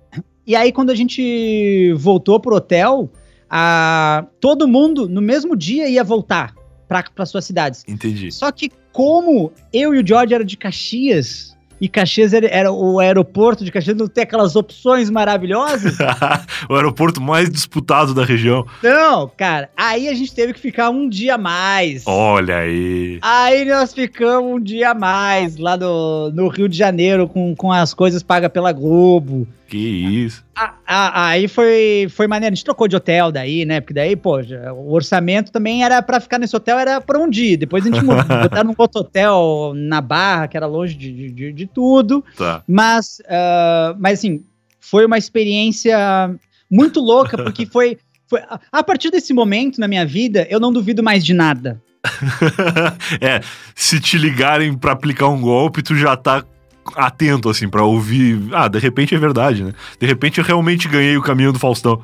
e aí, quando a gente voltou pro hotel, a, todo mundo no mesmo dia ia voltar para suas cidades. Entendi. Só que como eu e o George era de Caxias, e Caxias era, o aeroporto de Caxias, não tem aquelas opções maravilhosas. [laughs] o aeroporto mais disputado da região. Não, cara, aí a gente teve que ficar um dia a mais. Olha aí. Aí nós ficamos um dia a mais lá no, no Rio de Janeiro com, com as coisas pagas pela Globo. Que isso. A, a, aí foi, foi maneiro. A gente trocou de hotel daí, né? Porque daí, pô, o orçamento também era para ficar nesse hotel, era por um dia. Depois a gente mudou, [laughs] botar num outro hotel na Barra, que era longe de, de, de tudo. Tá. Mas, uh, mas assim, foi uma experiência muito louca, porque [laughs] foi, foi. A partir desse momento na minha vida, eu não duvido mais de nada. [laughs] é, se te ligarem para aplicar um golpe, tu já tá atento, assim, para ouvir. Ah, de repente é verdade, né? De repente eu realmente ganhei o caminho do Faustão.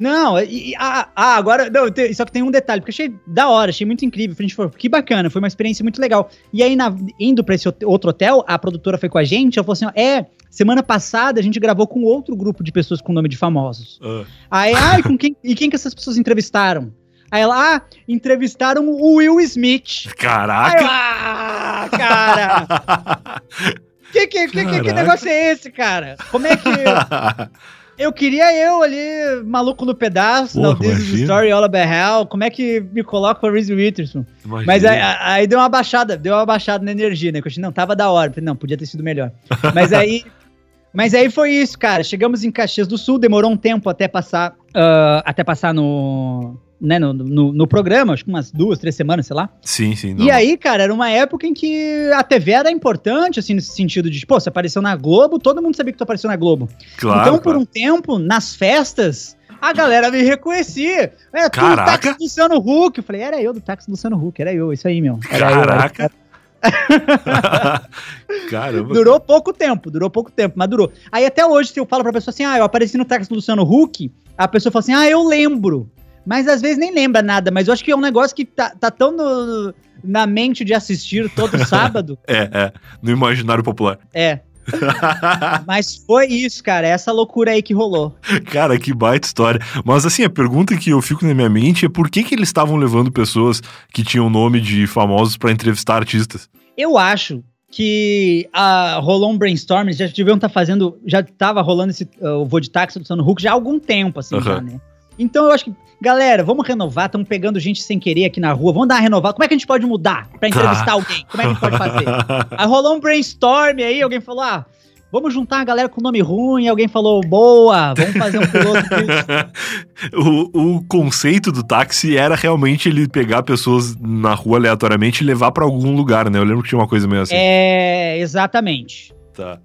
Não, e, ah, ah, agora. Não, só que tem um detalhe, porque achei da hora, achei muito incrível. A gente falou, que bacana, foi uma experiência muito legal. E aí, na, indo pra esse outro hotel, a produtora foi com a gente, ela falou assim: ó, é, semana passada a gente gravou com outro grupo de pessoas com nome de famosos. Uh. Aí, ai, com quem, e quem que essas pessoas entrevistaram? Aí ela, ah, entrevistaram o Will Smith. Caraca! Aí, ah, cara! [laughs] Que, que, que, que, que negócio é esse, cara? Como é que. [laughs] Eu queria eu ali, maluco no pedaço, Porra, This is Story All About Hell. Como é que me coloca o Reese Witherspoon? Imagina. Mas aí, aí, deu uma baixada, deu uma baixada na energia, né? Eu achei, não, tava da hora. Não, podia ter sido melhor. [laughs] Mas aí. mas aí foi isso, cara. Chegamos em Caxias do Sul, demorou um tempo até passar. Uh, até passar no né, no, no, no, programa, acho que umas duas, três semanas, sei lá. Sim, sim. Não. E aí, cara, era uma época em que a TV era importante, assim, nesse sentido de, pô, você apareceu na Globo, todo mundo sabia que tu apareceu na Globo. Claro. Então, por um tempo, nas festas, a galera me reconhecia. É, tu Caraca. táxi do Luciano Huck. Eu falei, era eu do táxi do Luciano Huck, era eu, isso aí, meu. Era Caraca. Eu, [laughs] Caramba. Durou pouco tempo, durou pouco tempo, mas durou. Aí até hoje, se eu falo pra pessoa assim, ah, eu apareci no táxi do Luciano Huck, a pessoa fala assim, ah, eu lembro. Mas às vezes nem lembra nada, mas eu acho que é um negócio que tá, tá tão no, na mente de assistir todo [laughs] sábado. é, é. No imaginário popular. É. [laughs] Mas foi isso, cara. Essa loucura aí que rolou. Cara, que baita história. Mas assim, a pergunta que eu fico na minha mente é por que, que eles estavam levando pessoas que tinham nome de famosos para entrevistar artistas? Eu acho que uh, rolou um brainstorming, já deviam estar tá fazendo, já tava rolando esse uh, voo de táxi do Luciano Huck já há algum tempo, assim, uhum. já, né? Então eu acho que, galera, vamos renovar, estamos pegando gente sem querer aqui na rua, vamos dar uma renovada. Como é que a gente pode mudar para entrevistar tá. alguém? Como é que a gente pode fazer? [laughs] aí rolou um brainstorm aí, alguém falou, ah, vamos juntar a galera com nome ruim, alguém falou, boa, vamos fazer um piloto [laughs] o, o conceito do táxi era realmente ele pegar pessoas na rua aleatoriamente e levar para algum lugar, né? Eu lembro que tinha uma coisa meio assim. É, exatamente. Tá.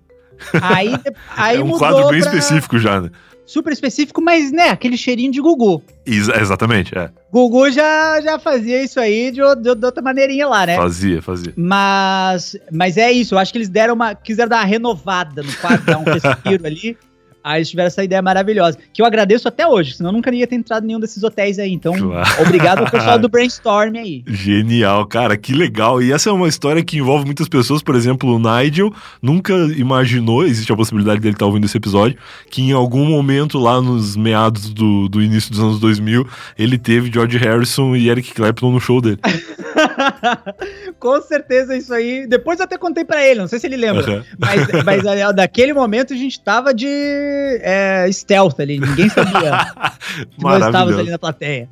Aí, [laughs] aí é um quadro bem pra... específico já, né? Super específico, mas, né, aquele cheirinho de Gugu. Ex exatamente, é. Gugu já, já fazia isso aí de, de, de, outra maneirinha lá, né? Fazia, fazia. Mas, mas é isso, eu acho que eles deram uma. quiseram dar uma renovada no quadro, dar um [laughs] respiro ali. Aí eles tiveram essa ideia maravilhosa, que eu agradeço até hoje, senão eu nunca ia ter entrado em nenhum desses hotéis aí. Então, claro. obrigado ao pessoal do [laughs] Brainstorm aí. Genial, cara, que legal. E essa é uma história que envolve muitas pessoas, por exemplo, o Nigel nunca imaginou, existe a possibilidade dele estar ouvindo esse episódio, que em algum momento lá nos meados do, do início dos anos 2000, ele teve George Harrison e Eric Clapton no show dele. [laughs] Com certeza isso aí. Depois eu até contei para ele, não sei se ele lembra. Uhum. Mas, mas daquele momento a gente tava de é, stealth ali, ninguém sabia [laughs] que nós estávamos ali na plateia.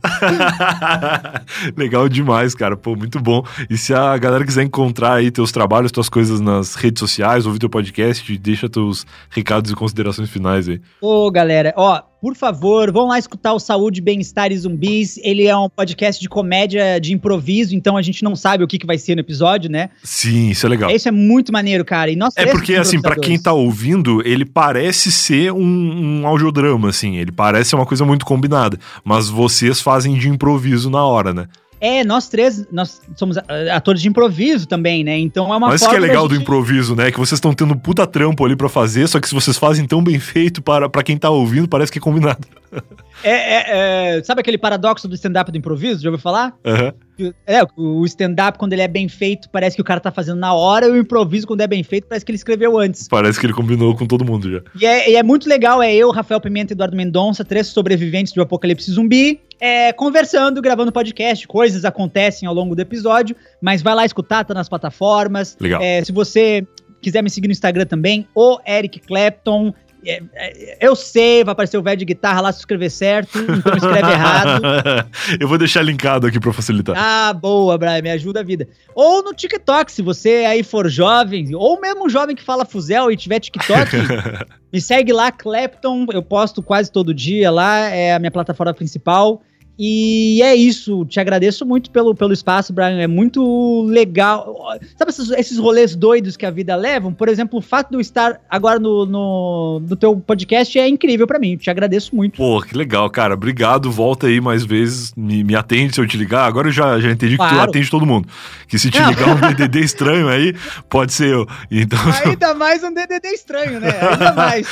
[laughs] Legal demais, cara. Pô, muito bom. E se a galera quiser encontrar aí teus trabalhos, tuas coisas nas redes sociais, ouvir teu podcast, deixa teus recados e considerações finais aí. Ô, galera, ó, por favor, vão lá escutar o Saúde, Bem-Estar e Zumbis. Ele é um podcast de comédia de improviso, então a gente não sabe o que, que vai ser no episódio, né? Sim, isso é legal. Isso é muito maneiro, cara. E nós é porque, assim, para quem tá ouvindo, ele parece ser um, um audiodrama, assim. Ele parece ser uma coisa muito combinada. Mas vocês fazem de improviso na hora, né? É, nós três, nós somos atores de improviso também, né? Então é uma Mas que é legal gente... do improviso, né? Que vocês estão tendo puta trampo ali para fazer, só que se vocês fazem tão bem feito para, para quem tá ouvindo, parece que é combinado. [laughs] É, é, é sabe aquele paradoxo do stand-up do improviso? Já ouviu falar? Uhum. É, o stand-up, quando ele é bem feito, parece que o cara tá fazendo na hora, e o improviso, quando é bem feito, parece que ele escreveu antes. Parece que ele combinou com todo mundo já. E é, e é muito legal, é eu, Rafael Pimenta e Eduardo Mendonça, três sobreviventes do apocalipse zumbi, é, conversando, gravando podcast, coisas acontecem ao longo do episódio, mas vai lá escutar, tá nas plataformas. Legal. É, se você quiser me seguir no Instagram também, o Eric Clapton. É, é, eu sei, vai aparecer o velho de guitarra lá se escrever certo, então escreve errado. [laughs] eu vou deixar linkado aqui para facilitar. Ah, boa, Brian, me ajuda a vida. Ou no TikTok, se você aí for jovem, ou mesmo um jovem que fala fuzel e tiver TikTok, [laughs] me segue lá, Clapton, eu posto quase todo dia lá, é a minha plataforma principal. E é isso, te agradeço muito pelo, pelo espaço, Brian. É muito legal. Sabe esses, esses rolês doidos que a vida leva? Por exemplo, o fato de eu estar agora no, no, no teu podcast é incrível para mim. Te agradeço muito. Pô, que legal, cara. Obrigado. Volta aí mais vezes. Me, me atende se eu te ligar. Agora eu já, já entendi claro. que tu atende todo mundo. Que se te ligar um DDD estranho aí, pode ser eu. Então, [laughs] Ainda mais um DDD estranho, né? Ainda mais.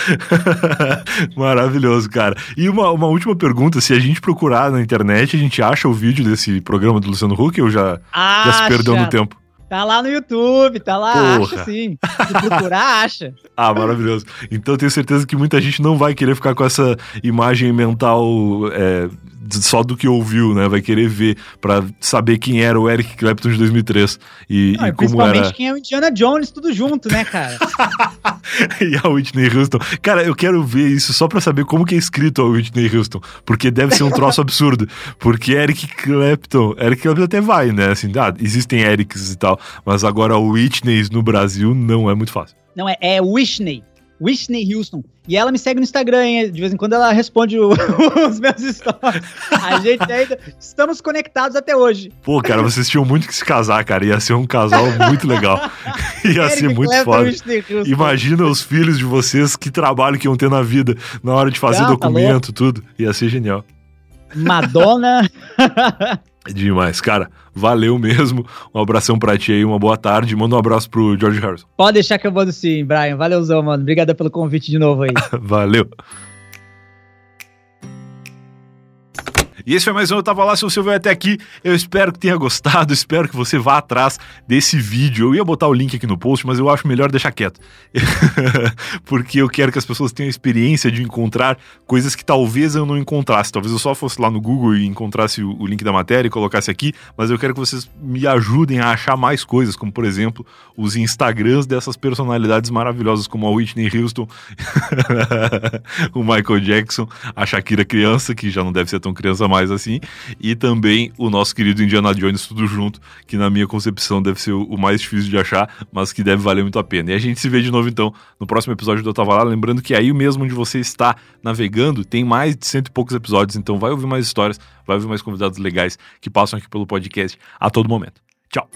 [laughs] Maravilhoso, cara. E uma, uma última pergunta: se a gente procurar na internet, a gente acha o vídeo desse programa do Luciano Huck ou já, já se perdeu no tempo? Tá lá no YouTube, tá lá, Porra. acha sim. Se procurar, [laughs] acha. Ah, maravilhoso. Então tenho certeza que muita gente não vai querer ficar com essa imagem mental é, só do que ouviu, né? Vai querer ver para saber quem era o Eric Clapton de 2003 e, não, e, como era. quem é o Indiana Jones, tudo junto, né, cara? [laughs] e a Whitney Houston. Cara, eu quero ver isso só para saber como que é escrito a Whitney Houston, porque deve ser um troço [laughs] absurdo. Porque Eric Clapton, Eric Clapton até vai, né? Assim, ah, existem Erics e tal, mas agora o Whitney no Brasil não é muito fácil. Não, é, é Whitney. Whitney Houston. E ela me segue no Instagram, hein? de vez em quando ela responde o, [laughs] os meus stories. A gente ainda estamos conectados até hoje. Pô, cara, vocês tinham muito que se casar, cara. Ia ser um casal muito legal. [laughs] Ia Eric ser muito foda. Imagina os filhos de vocês, que trabalho que iam ter na vida na hora de fazer Não, tá documento, tá tudo. Ia ser genial. Madonna. [laughs] Demais, cara. Valeu mesmo. Um abração pra ti aí, uma boa tarde. Manda um abraço pro George Harrison. Pode deixar que eu mando sim, Brian. Valeuzão, mano. Obrigado pelo convite de novo aí. [laughs] Valeu. E esse foi mais um Eu Tava Lá, se você veio até aqui, eu espero que tenha gostado, espero que você vá atrás desse vídeo. Eu ia botar o link aqui no post, mas eu acho melhor deixar quieto. [laughs] Porque eu quero que as pessoas tenham a experiência de encontrar coisas que talvez eu não encontrasse. Talvez eu só fosse lá no Google e encontrasse o, link da matéria e colocasse aqui, mas eu quero que vocês me ajudem a achar mais coisas, como por exemplo, os Instagrams dessas personalidades maravilhosas como a Whitney Houston, [laughs] o Michael Jackson, a Shakira criança, que já não deve ser tão criança mais assim. E também o nosso querido Indiana Jones, tudo junto, que na minha concepção deve ser o mais difícil de achar, mas que deve valer muito a pena. E a gente se vê de novo então no próximo episódio do Eu Tava Lá. Lembrando que aí mesmo onde você está navegando, tem mais de cento e poucos episódios, então vai ouvir mais histórias, vai ouvir mais convidados legais que passam aqui pelo podcast a todo momento. Tchau!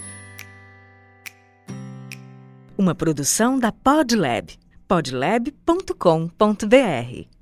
Uma produção da Podlab. podlab.com.br